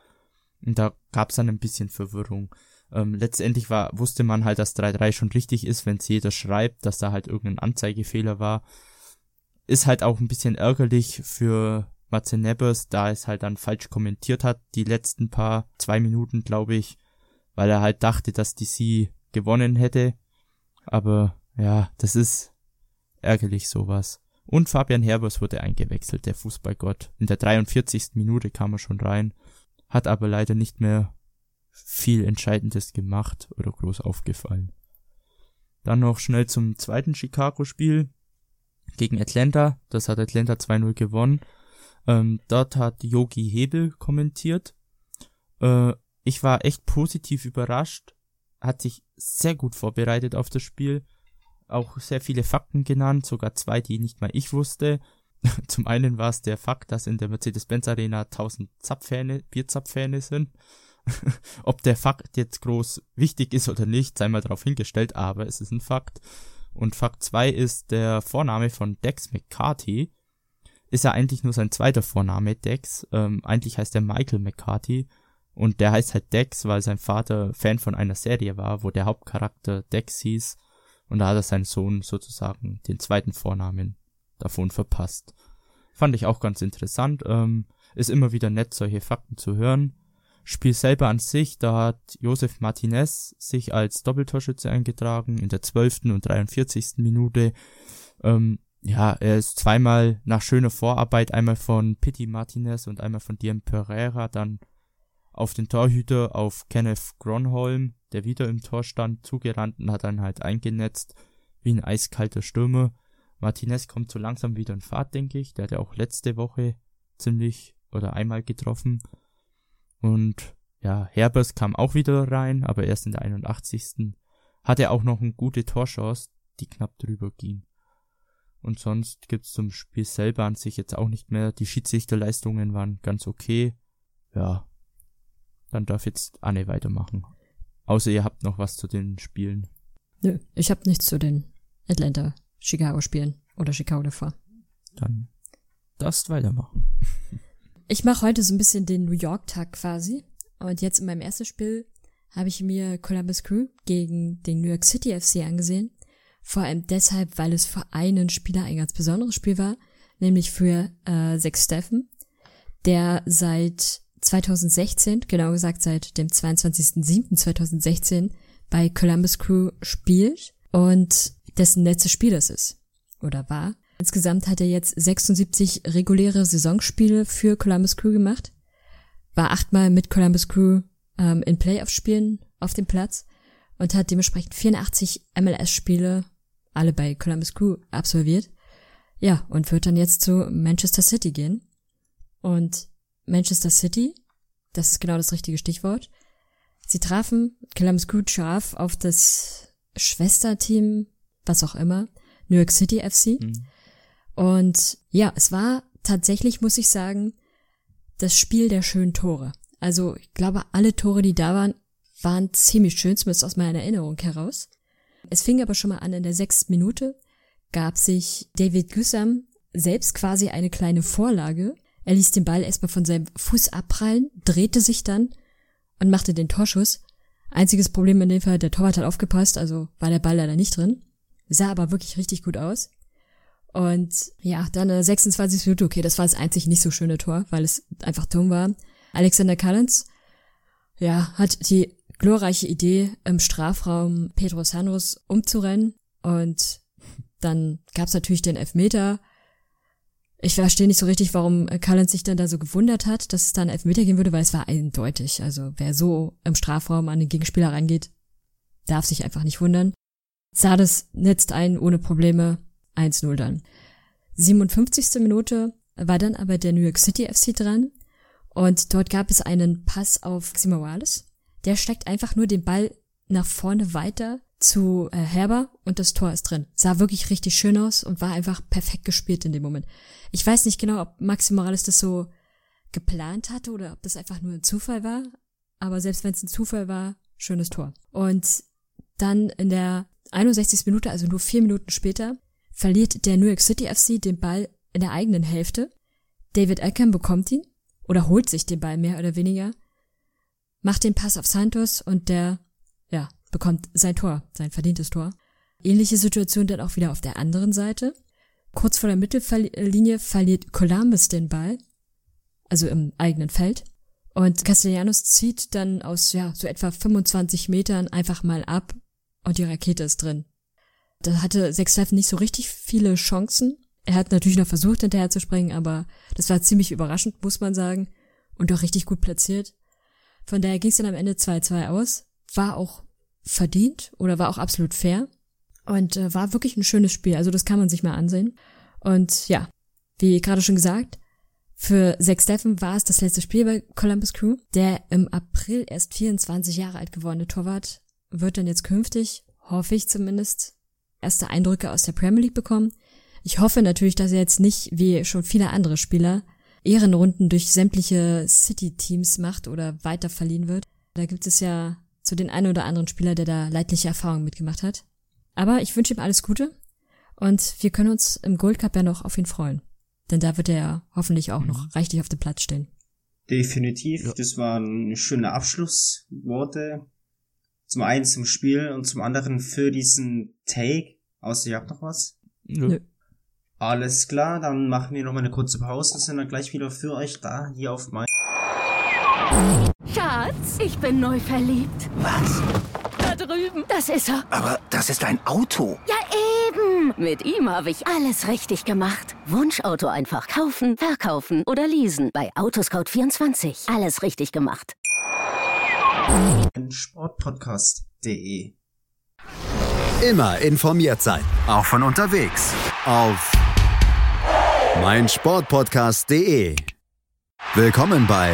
und da gab's dann ein bisschen Verwirrung. Ähm, letztendlich war, wusste man halt, dass 3-3 schon richtig ist, wenn jeder schreibt, dass da halt irgendein Anzeigefehler war. Ist halt auch ein bisschen ärgerlich für Matze Nebbers, da es halt dann falsch kommentiert hat, die letzten paar, zwei Minuten, glaube ich, weil er halt dachte, dass sie gewonnen hätte. Aber ja, das ist ärgerlich sowas. Und Fabian Herbers wurde eingewechselt, der Fußballgott. In der 43. Minute kam er schon rein, hat aber leider nicht mehr viel Entscheidendes gemacht oder groß aufgefallen. Dann noch schnell zum zweiten Chicago-Spiel gegen Atlanta. Das hat Atlanta 2-0 gewonnen. Ähm, dort hat Yogi Hebel kommentiert. Äh, ich war echt positiv überrascht. Hat sich sehr gut vorbereitet auf das Spiel. Auch sehr viele Fakten genannt, sogar zwei, die nicht mal ich wusste. Zum einen war es der Fakt, dass in der Mercedes-Benz Arena 1000 Zapfhähne, Bierzapfhähne sind. Ob der Fakt jetzt groß wichtig ist oder nicht, sei mal darauf hingestellt, aber es ist ein Fakt. Und Fakt 2 ist der Vorname von Dex McCarthy ist ja eigentlich nur sein zweiter Vorname, Dex. Ähm, eigentlich heißt er Michael McCarthy. Und der heißt halt Dex, weil sein Vater Fan von einer Serie war, wo der Hauptcharakter Dex hieß. Und da hat er seinen Sohn sozusagen den zweiten Vornamen davon verpasst. Fand ich auch ganz interessant. Ähm, ist immer wieder nett, solche Fakten zu hören. Spiel selber an sich, da hat Josef Martinez sich als Doppeltorschütze eingetragen in der 12. und 43. Minute. Ähm, ja, er ist zweimal nach schöner Vorarbeit, einmal von Pitti Martinez und einmal von Diem Pereira, dann auf den Torhüter, auf Kenneth Gronholm, der wieder im Tor stand, zugerannt und hat dann halt eingenetzt, wie ein eiskalter Stürmer. Martinez kommt so langsam wieder in Fahrt, denke ich. Der hat ja auch letzte Woche ziemlich oder einmal getroffen. Und ja, Herbers kam auch wieder rein, aber erst in der 81. Hatte auch noch eine gute Torchance, die knapp drüber ging. Und sonst gibt's zum Spiel selber an sich jetzt auch nicht mehr. Die Schiedsrichterleistungen waren ganz okay. Ja. Dann darf jetzt Anne weitermachen. Außer ihr habt noch was zu den Spielen. Nö, ich hab nichts zu den Atlanta Chicago Spielen oder Chicago davor. Dann darfst weitermachen. Ich mache heute so ein bisschen den New York Tag quasi. Und jetzt in meinem ersten Spiel habe ich mir Columbus Crew gegen den New York City FC angesehen. Vor allem deshalb, weil es für einen Spieler ein ganz besonderes Spiel war, nämlich für äh, Sex Steffen, der seit 2016, genau gesagt seit dem 22.07.2016 bei Columbus Crew spielt und dessen letztes Spiel das ist oder war. Insgesamt hat er jetzt 76 reguläre Saisonspiele für Columbus Crew gemacht, war achtmal mit Columbus Crew ähm, in Playoff-Spielen auf dem Platz und hat dementsprechend 84 MLS-Spiele alle bei Columbus Crew absolviert. Ja, und wird dann jetzt zu Manchester City gehen. Und Manchester City, das ist genau das richtige Stichwort. Sie trafen Crew scharf auf das Schwesterteam, was auch immer, New York City FC. Mhm. Und ja, es war tatsächlich, muss ich sagen, das Spiel der schönen Tore. Also ich glaube, alle Tore, die da waren, waren ziemlich schön, zumindest aus meiner Erinnerung heraus. Es fing aber schon mal an in der sechsten Minute, gab sich David Güssam selbst quasi eine kleine Vorlage. Er ließ den Ball erstmal von seinem Fuß abprallen, drehte sich dann und machte den Torschuss. Einziges Problem in dem Fall, der Torwart hat aufgepasst, also war der Ball leider nicht drin. Sah aber wirklich richtig gut aus. Und ja, dann in der 26. Minute, okay, das war das einzig nicht so schöne Tor, weil es einfach dumm war. Alexander Callens, ja, hat die glorreiche Idee, im Strafraum Pedro Sanros umzurennen. Und dann gab's natürlich den Elfmeter. Ich verstehe nicht so richtig, warum Collins sich dann da so gewundert hat, dass es da einen Elfmeter geben würde, weil es war eindeutig. Also wer so im Strafraum an den Gegenspieler reingeht, darf sich einfach nicht wundern. Sades netzt ein ohne Probleme 1-0 dann. 57. Minute war dann aber der New York City FC dran und dort gab es einen Pass auf Xima Morales. Der steckt einfach nur den Ball nach vorne weiter zu äh, Herber und das Tor ist drin. Sah wirklich richtig schön aus und war einfach perfekt gespielt in dem Moment. Ich weiß nicht genau, ob Maxi Morales das so geplant hatte oder ob das einfach nur ein Zufall war, aber selbst wenn es ein Zufall war, schönes Tor. Und dann in der 61. Minute, also nur vier Minuten später, verliert der New York City FC den Ball in der eigenen Hälfte. David Eckham bekommt ihn oder holt sich den Ball mehr oder weniger, macht den Pass auf Santos und der, bekommt sein Tor, sein verdientes Tor. Ähnliche Situation dann auch wieder auf der anderen Seite. Kurz vor der Mittellinie verliert Columbus den Ball, also im eigenen Feld. Und Castellanos zieht dann aus, ja, so etwa 25 Metern einfach mal ab und die Rakete ist drin. Da hatte Sechs nicht so richtig viele Chancen. Er hat natürlich noch versucht, hinterher zu springen, aber das war ziemlich überraschend, muss man sagen. Und auch richtig gut platziert. Von daher ging es dann am Ende 2-2 aus. War auch verdient oder war auch absolut fair. Und äh, war wirklich ein schönes Spiel. Also das kann man sich mal ansehen. Und ja, wie gerade schon gesagt, für Zack Steffen war es das letzte Spiel bei Columbus Crew. Der im April erst 24 Jahre alt gewordene Torwart wird dann jetzt künftig, hoffe ich zumindest, erste Eindrücke aus der Premier League bekommen. Ich hoffe natürlich, dass er jetzt nicht, wie schon viele andere Spieler, Ehrenrunden durch sämtliche City-Teams macht oder weiter verliehen wird. Da gibt es ja so den einen oder anderen Spieler, der da leidliche Erfahrungen mitgemacht hat. Aber ich wünsche ihm alles Gute und wir können uns im Gold Cup ja noch auf ihn freuen. Denn da wird er ja hoffentlich auch noch mhm. reichlich auf dem Platz stehen. Definitiv. Ja. Das waren schöne Abschlussworte. Zum einen zum Spiel und zum anderen für diesen Take. Außer ihr habt noch was? Nö. Alles klar, dann machen wir noch mal eine kurze Pause und sind dann gleich wieder für euch da, hier auf mein... Schatz, ich bin neu verliebt. Was? Da drüben. Das ist er. Aber das ist ein Auto. Ja, eben. Mit ihm habe ich alles richtig gemacht. Wunschauto einfach kaufen, verkaufen oder leasen. Bei Autoscout24. Alles richtig gemacht. Sportpodcast.de Immer informiert sein. Auch von unterwegs. Auf meinsportpodcast.de. Willkommen bei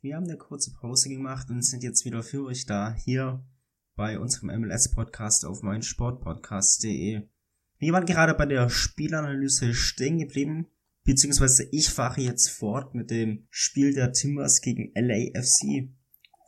Wir haben eine kurze Pause gemacht und sind jetzt wieder für euch da, hier bei unserem MLS-Podcast auf meinsportpodcast.de. Wir waren gerade bei der Spielanalyse stehen geblieben, beziehungsweise ich fahre jetzt fort mit dem Spiel der Timbers gegen LAFC.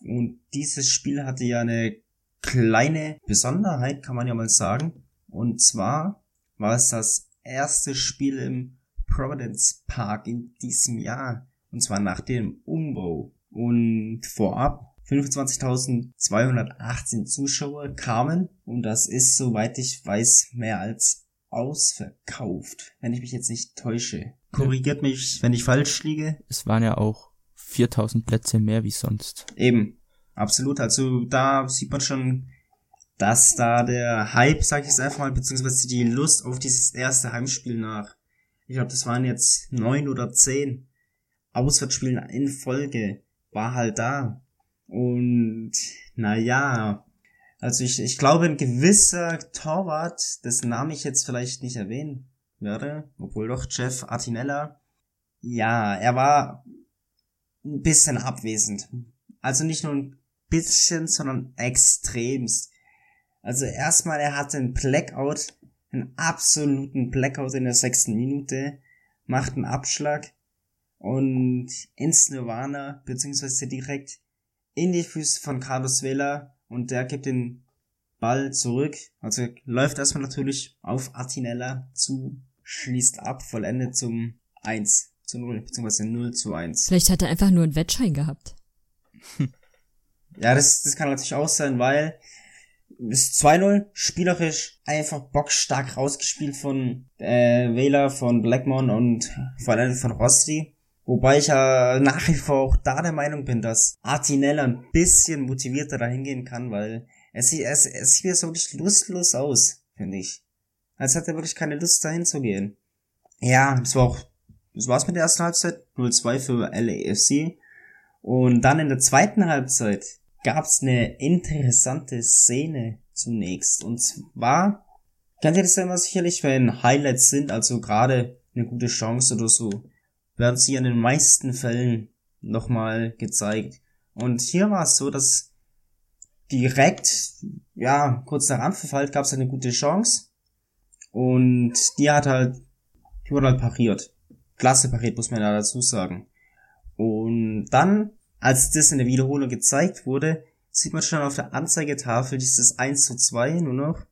Und dieses Spiel hatte ja eine kleine Besonderheit, kann man ja mal sagen. Und zwar war es das erste Spiel im Providence Park in diesem Jahr. Und zwar nach dem Umbau. Und vorab 25.218 Zuschauer kamen. Und das ist, soweit ich weiß, mehr als ausverkauft. Wenn ich mich jetzt nicht täusche. Korrigiert mich, wenn ich falsch liege. Es waren ja auch 4000 Plätze mehr wie sonst. Eben. Absolut. Also da sieht man schon, dass da der Hype, sag ich es einfach mal, beziehungsweise die Lust auf dieses erste Heimspiel nach ich glaube, das waren jetzt neun oder zehn Auswärtsspielen in Folge, war halt da. Und naja, also ich, ich glaube, ein gewisser Torwart, dessen Namen ich jetzt vielleicht nicht erwähnen werde, obwohl doch Jeff Artinella, ja, er war ein bisschen abwesend. Also nicht nur ein bisschen, sondern extremst. Also erstmal, er hatte ein Blackout einen absoluten Blackout in der sechsten Minute, macht einen Abschlag und ins Nirvana, beziehungsweise direkt in die Füße von Carlos Vela und der gibt den Ball zurück. Also läuft erstmal natürlich auf Atinella zu, schließt ab, vollendet zum 1 zu 0, beziehungsweise 0 zu 1. Vielleicht hat er einfach nur einen Wettschein gehabt. Ja, das, das kann natürlich auch sein, weil bis 2-0, spielerisch einfach bockstark rausgespielt von äh, Wähler, von Blackmon und vor allem von Rosti. Wobei ich ja nach wie vor auch da der Meinung bin, dass Artinella ein bisschen motivierter dahin gehen kann, weil es, sieht es, es sieht so wirklich lustlos aus, finde ich. Als hat er wirklich keine Lust dahin zu gehen. Ja, das war auch, das war's mit der ersten Halbzeit. 0-2 für LAFC. Und dann in der zweiten Halbzeit gab's eine interessante Szene zunächst. Und zwar, kennt ihr das ja immer sicherlich, wenn Highlights sind, also gerade eine gute Chance oder so, werden sie in den meisten Fällen nochmal gezeigt. Und hier war es so, dass direkt, ja, kurz nach Anpfiff gab es eine gute Chance. Und die hat halt, die wurde halt pariert. Klasse pariert, muss man ja dazu sagen. Und dann, als das in der Wiederholung gezeigt wurde, sieht man schon auf der Anzeigetafel dieses 1 zu 2 nur noch.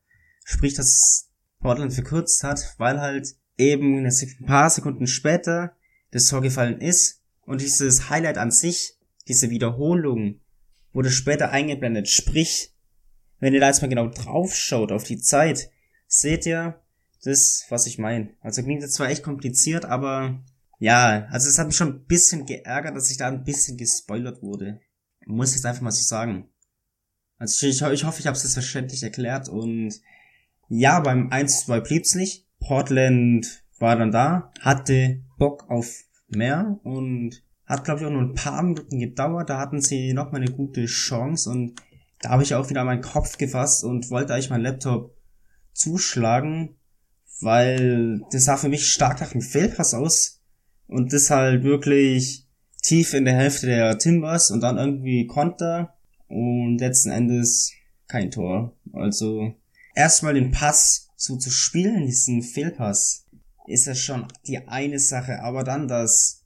Sprich, dass Portland verkürzt hat, weil halt eben ein paar Sekunden später das Tor gefallen ist und dieses Highlight an sich, diese Wiederholung, wurde später eingeblendet. Sprich, wenn ihr da jetzt mal genau drauf schaut auf die Zeit, seht ihr das, was ich meine. Also klingt jetzt zwar echt kompliziert, aber ja, also es hat mich schon ein bisschen geärgert, dass ich da ein bisschen gespoilert wurde. Muss ich jetzt einfach mal so sagen. Also ich, ich, ich hoffe, ich habe es verständlich erklärt und ja, beim 1-2 blieb's nicht. Portland war dann da, hatte Bock auf mehr und hat, glaube ich, auch nur ein paar Minuten gedauert. Da hatten sie noch mal eine gute Chance und da habe ich auch wieder meinen Kopf gefasst und wollte eigentlich meinen Laptop zuschlagen, weil das sah für mich stark nach einem Fehlpass aus und das halt wirklich tief in der Hälfte der Timbers und dann irgendwie Konter und letzten Endes kein Tor. Also erstmal den Pass so zu spielen, diesen Fehlpass, ist das schon die eine Sache. Aber dann, dass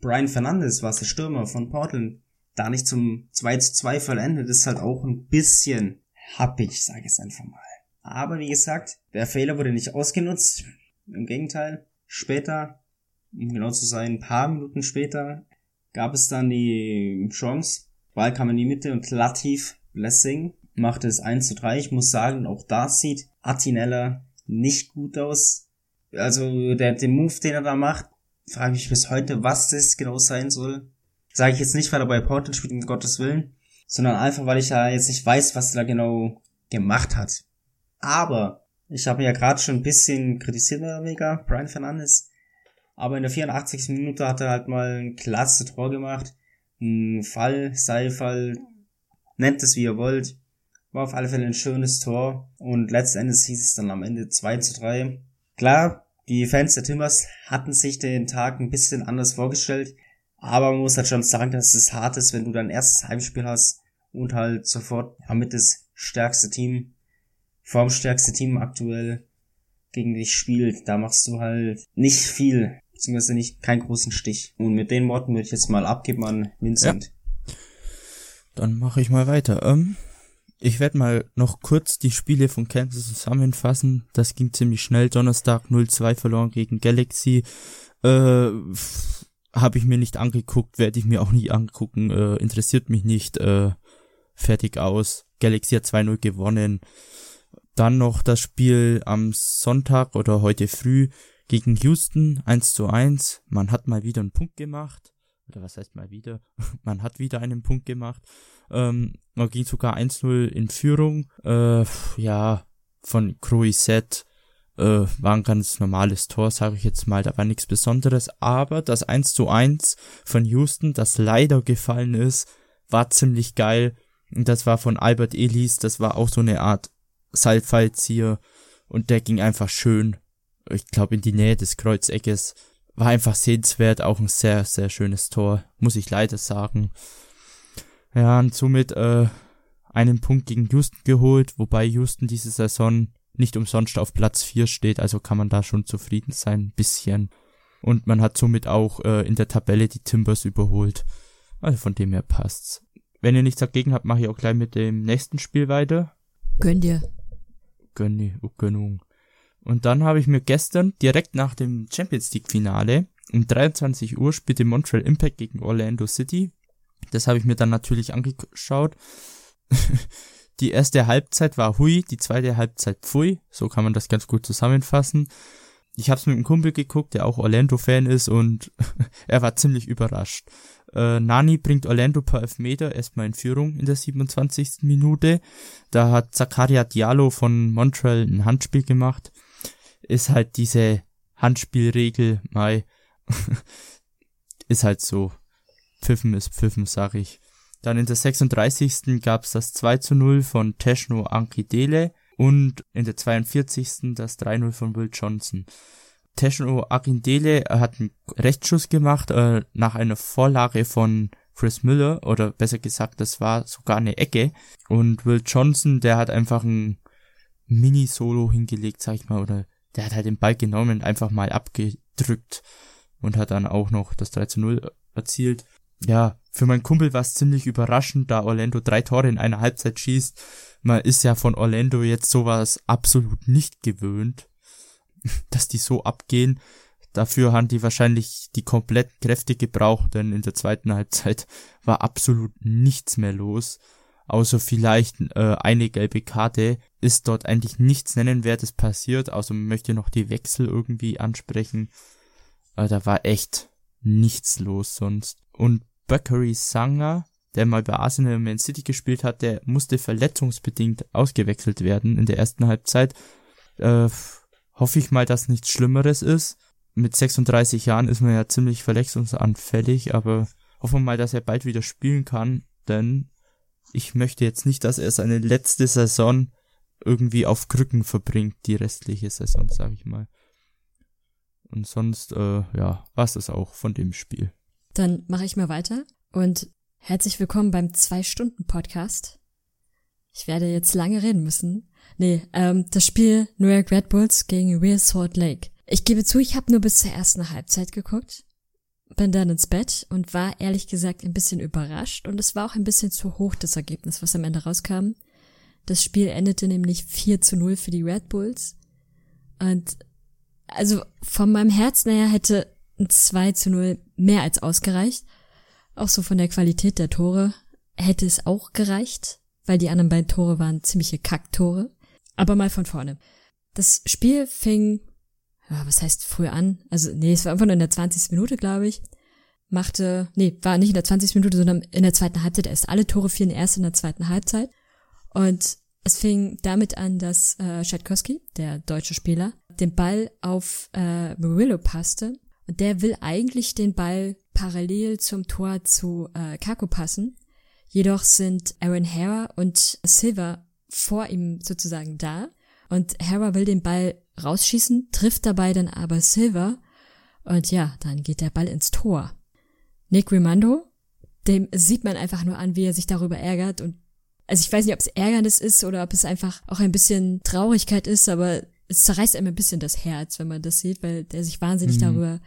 Brian Fernandes, was der Stürmer von Portland, da nicht zum 2 zu 2 vollendet, ist halt auch ein bisschen happig, sage ich es einfach mal. Aber wie gesagt, der Fehler wurde nicht ausgenutzt. Im Gegenteil, später, um genau zu sein, ein paar Minuten später, gab es dann die Chance. Ball kam in die Mitte und Latif Blessing machte es 1 zu 3. Ich muss sagen, auch da sieht Atinella nicht gut aus also der, den Move, den er da macht, frage ich bis heute, was das genau sein soll. Sage ich jetzt nicht, weil er bei Portland spielt, um Gottes Willen, sondern einfach, weil ich ja jetzt nicht weiß, was er da genau gemacht hat. Aber ich habe ja gerade schon ein bisschen kritisiert, oder weniger, Brian Fernandes. Aber in der 84. Minute hat er halt mal ein klasse Tor gemacht. Ein Fall, Seilfall, nennt es wie ihr wollt. War auf alle Fälle ein schönes Tor. Und letztendlich hieß es dann am Ende 2 zu 3. Klar, die Fans der Timbers hatten sich den Tag ein bisschen anders vorgestellt, aber man muss halt schon sagen, dass es hart ist, wenn du dein erstes Heimspiel hast und halt sofort damit das stärkste Team, formstärkste Team aktuell gegen dich spielt. Da machst du halt nicht viel, beziehungsweise nicht keinen großen Stich. Und mit den Worten würde ich jetzt mal abgeben an Vincent. Ja. Dann mache ich mal weiter. Ähm, ich werde mal noch kurz die Spiele von Kansas zusammenfassen. Das ging ziemlich schnell. Donnerstag 0-2 verloren gegen Galaxy. Äh, habe ich mir nicht angeguckt, werde ich mir auch nie angucken. Äh, interessiert mich nicht. Äh, fertig aus. Galaxy hat 2-0 gewonnen. Dann noch das Spiel am Sonntag oder heute früh gegen Houston 1 zu 1. Man hat mal wieder einen Punkt gemacht. Oder was heißt mal wieder? Man hat wieder einen Punkt gemacht. Ähm, man ging sogar 1-0 in Führung. Äh, ja, von Croisset äh, war ein ganz normales Tor, sage ich jetzt mal. Da war nichts Besonderes. Aber das 1 1 von Houston, das leider gefallen ist, war ziemlich geil. Und das war von Albert Ellis. Das war auch so eine Art Seilfallzieher. Und der ging einfach schön, ich glaube, in die Nähe des Kreuzeckes. War einfach sehenswert, auch ein sehr, sehr schönes Tor, muss ich leider sagen. Ja, und somit äh, einen Punkt gegen Houston geholt, wobei Houston diese Saison nicht umsonst auf Platz 4 steht, also kann man da schon zufrieden sein, ein bisschen. Und man hat somit auch äh, in der Tabelle die Timbers überholt. Also von dem her passt's. Wenn ihr nichts dagegen habt, mache ich auch gleich mit dem nächsten Spiel weiter. Gönn dir. Gönn, oh, Gönnung. Und dann habe ich mir gestern direkt nach dem Champions League Finale um 23 Uhr spielte Montreal Impact gegen Orlando City. Das habe ich mir dann natürlich angeschaut. die erste Halbzeit war hui, die zweite Halbzeit pfui. So kann man das ganz gut zusammenfassen. Ich habe es mit einem Kumpel geguckt, der auch Orlando-Fan ist und er war ziemlich überrascht. Äh, Nani bringt Orlando per Elfmeter erstmal in Führung in der 27. Minute. Da hat Zakaria Diallo von Montreal ein Handspiel gemacht. Ist halt diese Handspielregel, Mai, ist halt so. Pfiffen ist Pfiffen, sag ich. Dann in der 36. gab's das 2 zu 0 von Teschno Ankidele und in der 42. das 3-0 von Will Johnson. Teschno Akindele hat einen Rechtsschuss gemacht äh, nach einer Vorlage von Chris Miller oder besser gesagt, das war sogar eine Ecke und Will Johnson, der hat einfach ein Mini-Solo hingelegt, sag ich mal, oder der hat halt den Ball genommen, einfach mal abgedrückt und hat dann auch noch das 3 zu 0 erzielt. Ja, für meinen Kumpel war es ziemlich überraschend, da Orlando drei Tore in einer Halbzeit schießt. Man ist ja von Orlando jetzt sowas absolut nicht gewöhnt, dass die so abgehen. Dafür haben die wahrscheinlich die kompletten Kräfte gebraucht, denn in der zweiten Halbzeit war absolut nichts mehr los. Außer vielleicht äh, eine gelbe Karte ist dort eigentlich nichts Nennenwertes passiert, außer man möchte noch die Wechsel irgendwie ansprechen. Aber da war echt nichts los sonst. Und Bakary Sanger, der mal bei Arsenal und Man City gespielt hat, der musste verletzungsbedingt ausgewechselt werden in der ersten Halbzeit. Äh, hoffe ich mal, dass nichts Schlimmeres ist. Mit 36 Jahren ist man ja ziemlich verletzungsanfällig, aber hoffen wir mal, dass er bald wieder spielen kann, denn ich möchte jetzt nicht, dass er seine letzte Saison irgendwie auf Krücken verbringt, die restliche Saison, sag ich mal. Und sonst, äh, ja, war's das auch von dem Spiel. Dann mache ich mal weiter und herzlich willkommen beim Zwei-Stunden-Podcast. Ich werde jetzt lange reden müssen. Nee, ähm, das Spiel New York Red Bulls gegen Real Salt Lake. Ich gebe zu, ich habe nur bis zur ersten Halbzeit geguckt, bin dann ins Bett und war ehrlich gesagt ein bisschen überrascht und es war auch ein bisschen zu hoch das Ergebnis, was am Ende rauskam. Das Spiel endete nämlich 4 zu 0 für die Red Bulls und also von meinem Herzen her hätte ein 2 zu 0 mehr als ausgereicht. Auch so von der Qualität der Tore hätte es auch gereicht, weil die anderen beiden Tore waren ziemliche Kacktore. Aber mal von vorne. Das Spiel fing, ja, was heißt früh an? Also, nee, es war einfach nur in der 20. Minute, glaube ich. Machte, nee, war nicht in der 20. Minute, sondern in der zweiten Halbzeit. Erst alle Tore fielen erst in der zweiten Halbzeit. Und es fing damit an, dass äh, Schadkowski, der deutsche Spieler, den Ball auf äh, Murillo passte. Und der will eigentlich den Ball parallel zum Tor zu äh, Kako passen. Jedoch sind Aaron Hara und Silver vor ihm sozusagen da. Und Hara will den Ball rausschießen, trifft dabei dann aber Silver. Und ja, dann geht der Ball ins Tor. Nick Rimando, dem sieht man einfach nur an, wie er sich darüber ärgert und also ich weiß nicht, ob es Ärgernis ist oder ob es einfach auch ein bisschen Traurigkeit ist, aber es zerreißt einem ein bisschen das Herz, wenn man das sieht, weil der sich wahnsinnig mhm. darüber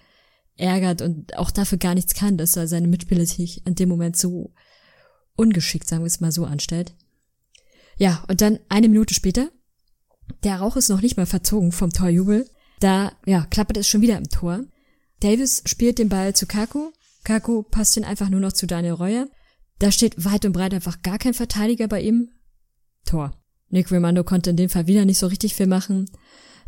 ärgert und auch dafür gar nichts kann, dass er seine Mitspieler sich in dem Moment so ungeschickt, sagen wir es mal so, anstellt. Ja, und dann eine Minute später, der Rauch ist noch nicht mal verzogen vom Torjubel, da, ja, klappert es schon wieder im Tor. Davis spielt den Ball zu Kaku, Kaku passt ihn einfach nur noch zu Daniel Reuer da steht weit und breit einfach gar kein Verteidiger bei ihm. Tor. Nick Rimando konnte in dem Fall wieder nicht so richtig viel machen.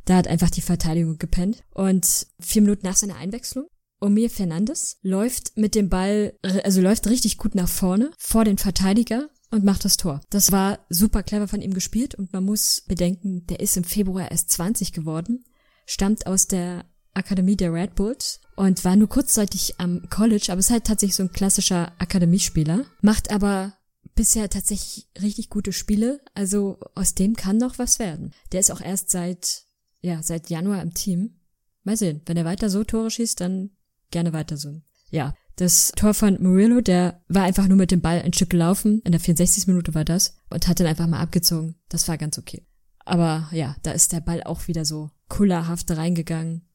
Da hat einfach die Verteidigung gepennt. Und vier Minuten nach seiner Einwechslung, Omir Fernandes läuft mit dem Ball, also läuft richtig gut nach vorne, vor den Verteidiger und macht das Tor. Das war super clever von ihm gespielt und man muss bedenken, der ist im Februar erst 20 geworden, stammt aus der Akademie der Red Bulls und war nur kurzzeitig am College, aber ist halt tatsächlich so ein klassischer Akademiespieler, macht aber bisher tatsächlich richtig gute Spiele, also aus dem kann noch was werden. Der ist auch erst seit, ja, seit Januar im Team. Mal sehen, wenn er weiter so Tore schießt, dann gerne weiter so. Ja, das Tor von Murillo, der war einfach nur mit dem Ball ein Stück gelaufen, in der 64. Minute war das, und hat dann einfach mal abgezogen. Das war ganz okay. Aber ja, da ist der Ball auch wieder so kullerhaft reingegangen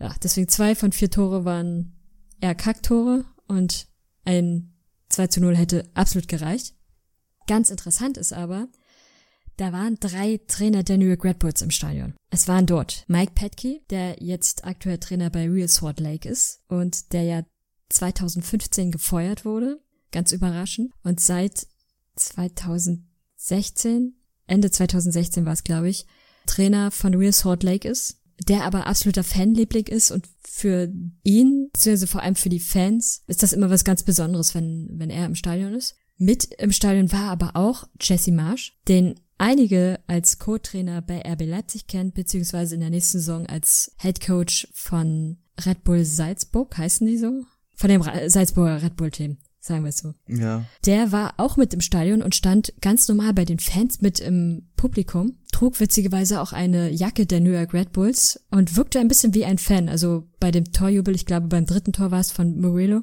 ja, deswegen zwei von vier Tore waren eher Kacktore und ein 2 zu 0 hätte absolut gereicht. Ganz interessant ist aber, da waren drei Trainer der New York Red Bulls im Stadion. Es waren dort Mike Petke, der jetzt aktuell Trainer bei Real Salt Lake ist und der ja 2015 gefeuert wurde, ganz überraschend. Und seit 2016, Ende 2016 war es, glaube ich, Trainer von Real Salt Lake ist, der aber absoluter Fanliebling ist und für ihn, beziehungsweise vor allem für die Fans, ist das immer was ganz Besonderes, wenn, wenn er im Stadion ist. Mit im Stadion war aber auch Jesse Marsh, den einige als Co-Trainer bei RB Leipzig kennt, beziehungsweise in der nächsten Saison als Head Coach von Red Bull Salzburg, heißen die so? Von dem Salzburger Red Bull Team sagen wir es so. Ja. Der war auch mit im Stadion und stand ganz normal bei den Fans mit im Publikum, trug witzigerweise auch eine Jacke der New York Red Bulls und wirkte ein bisschen wie ein Fan. Also bei dem Torjubel, ich glaube beim dritten Tor war es von Murillo,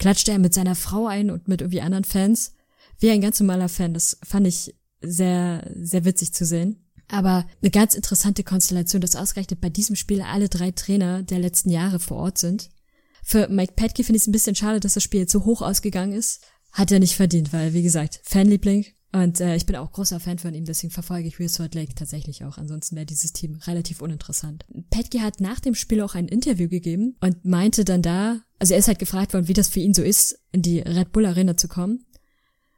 klatschte er mit seiner Frau ein und mit irgendwie anderen Fans, wie ein ganz normaler Fan. Das fand ich sehr, sehr witzig zu sehen. Aber eine ganz interessante Konstellation, dass ausgerechnet bei diesem Spiel alle drei Trainer der letzten Jahre vor Ort sind für Mike Petke finde ich es ein bisschen schade, dass das Spiel jetzt so hoch ausgegangen ist. Hat er nicht verdient, weil, wie gesagt, Fanliebling. Und äh, ich bin auch großer Fan von ihm, deswegen verfolge ich Real Salt Lake tatsächlich auch. Ansonsten wäre dieses Team relativ uninteressant. Petke hat nach dem Spiel auch ein Interview gegeben und meinte dann da, also er ist halt gefragt worden, wie das für ihn so ist, in die Red Bull Arena zu kommen.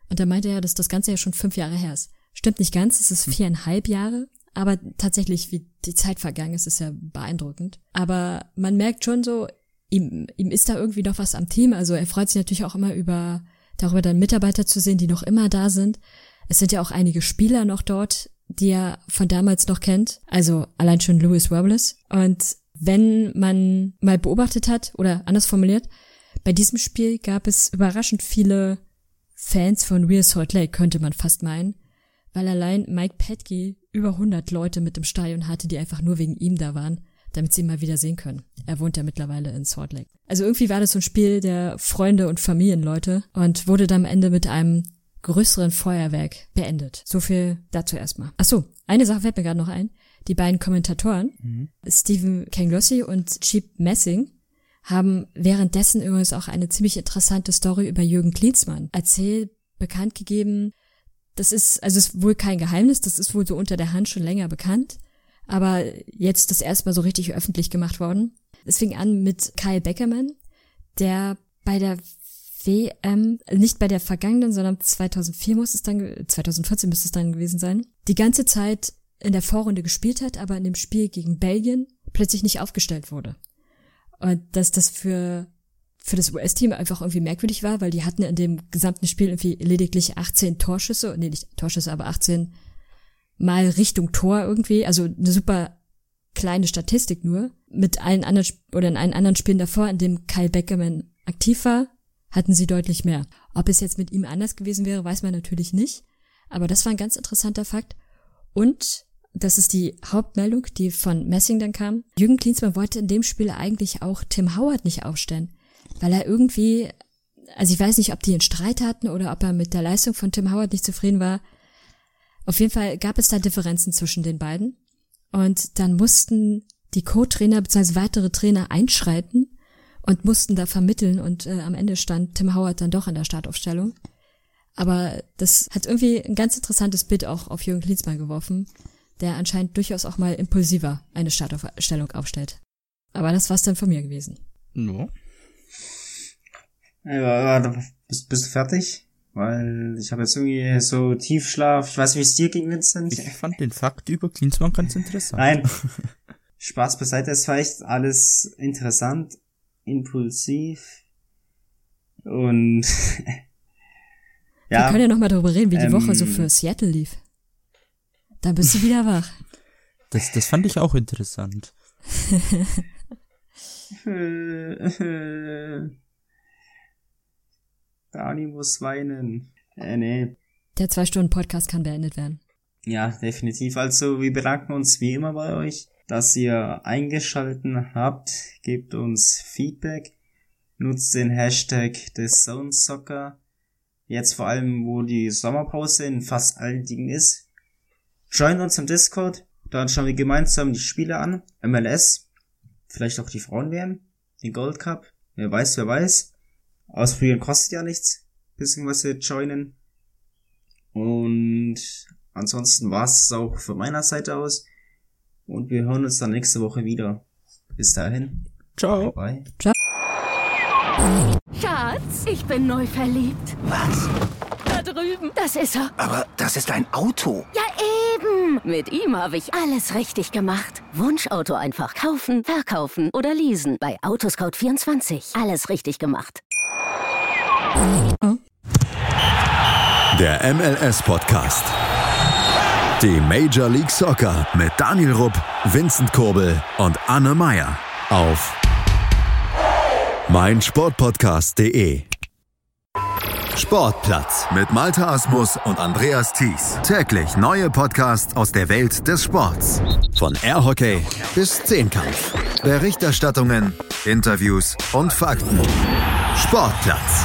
Und da meinte er, dass das Ganze ja schon fünf Jahre her ist. Stimmt nicht ganz, es ist viereinhalb Jahre, aber tatsächlich, wie die Zeit vergangen ist, ist ja beeindruckend. Aber man merkt schon so, ihm, ihm ist da irgendwie noch was am Team. Also er freut sich natürlich auch immer über darüber dann Mitarbeiter zu sehen, die noch immer da sind. Es sind ja auch einige Spieler noch dort, die er von damals noch kennt. Also allein schon Louis Robles. Und wenn man mal beobachtet hat, oder anders formuliert, bei diesem Spiel gab es überraschend viele Fans von Real Salt Lake, könnte man fast meinen, weil allein Mike Petke über 100 Leute mit im Stadion hatte, die einfach nur wegen ihm da waren damit sie ihn mal wieder sehen können. Er wohnt ja mittlerweile in Salt Lake. Also irgendwie war das so ein Spiel der Freunde und Familienleute und wurde dann am Ende mit einem größeren Feuerwerk beendet. So viel dazu erstmal. Ach so, eine Sache fällt mir gerade noch ein. Die beiden Kommentatoren, mhm. Stephen Kanglossi und Cheap Messing, haben währenddessen übrigens auch eine ziemlich interessante Story über Jürgen Klinsmann erzählt, bekannt gegeben. Das ist, also ist wohl kein Geheimnis, das ist wohl so unter der Hand schon länger bekannt aber jetzt das erste Mal so richtig öffentlich gemacht worden. Es fing an mit Kyle Beckerman, der bei der WM, nicht bei der vergangenen, sondern 2004 muss es dann, 2014 müsste es dann gewesen sein, die ganze Zeit in der Vorrunde gespielt hat, aber in dem Spiel gegen Belgien plötzlich nicht aufgestellt wurde. Und dass das für, für das US-Team einfach irgendwie merkwürdig war, weil die hatten in dem gesamten Spiel irgendwie lediglich 18 Torschüsse, nee, nicht Torschüsse, aber 18 mal Richtung Tor irgendwie, also eine super kleine Statistik nur. Mit allen anderen oder in allen anderen Spielen davor, in dem Kyle Beckerman aktiv war, hatten sie deutlich mehr. Ob es jetzt mit ihm anders gewesen wäre, weiß man natürlich nicht. Aber das war ein ganz interessanter Fakt. Und das ist die Hauptmeldung, die von Messing dann kam. Jürgen Klinsmann wollte in dem Spiel eigentlich auch Tim Howard nicht aufstellen, weil er irgendwie, also ich weiß nicht, ob die einen Streit hatten oder ob er mit der Leistung von Tim Howard nicht zufrieden war. Auf jeden Fall gab es da Differenzen zwischen den beiden. Und dann mussten die Co-Trainer bzw. weitere Trainer einschreiten und mussten da vermitteln und äh, am Ende stand Tim Howard dann doch in der Startaufstellung. Aber das hat irgendwie ein ganz interessantes Bild auch auf Jürgen Klinsmann geworfen, der anscheinend durchaus auch mal impulsiver eine Startaufstellung aufstellt. Aber das war's dann von mir gewesen. No. Ja, bist, bist du fertig? Weil ich habe jetzt irgendwie so Tiefschlaf. Ich weiß nicht, wie es dir ging, Vincent. Ich fand den Fakt über Klinsmann ganz interessant. Nein. Spaß beiseite, es war echt alles interessant, impulsiv und ja. Wir können ja noch mal darüber reden, wie die ähm, Woche so für Seattle lief. Da bist du wieder wach. Das, das fand ich auch interessant. Dani muss weinen. Äh, nee. Der zwei Stunden Podcast kann beendet werden. Ja, definitiv. Also wir bedanken uns wie immer bei euch, dass ihr eingeschalten habt. Gebt uns Feedback. Nutzt den Hashtag des Zone Soccer. Jetzt vor allem, wo die Sommerpause in fast allen Dingen ist. Join uns im Discord. Dann schauen wir gemeinsam die Spiele an. MLS. Vielleicht auch die Frauen werden. Den Gold Cup. Wer weiß, wer weiß. Ausprobieren kostet ja nichts. Bisschen was wir joinen. Und ansonsten war's es auch von meiner Seite aus. Und wir hören uns dann nächste Woche wieder. Bis dahin. Ciao. Bye. Schatz, ich bin neu verliebt. Was? Da drüben. Das ist er. Aber das ist ein Auto. Ja, eben. Mit ihm habe ich alles richtig gemacht. Wunschauto einfach kaufen, verkaufen oder leasen. Bei Autoscout24. Alles richtig gemacht. Der MLS-Podcast. Die Major League Soccer mit Daniel Rupp, Vincent Kurbel und Anne Meyer auf meinsportpodcast.de. Sportplatz mit Malta Asmus und Andreas Thies. Täglich neue Podcasts aus der Welt des Sports. Von Airhockey bis Zehnkampf. Berichterstattungen, Interviews und Fakten. Sportplatz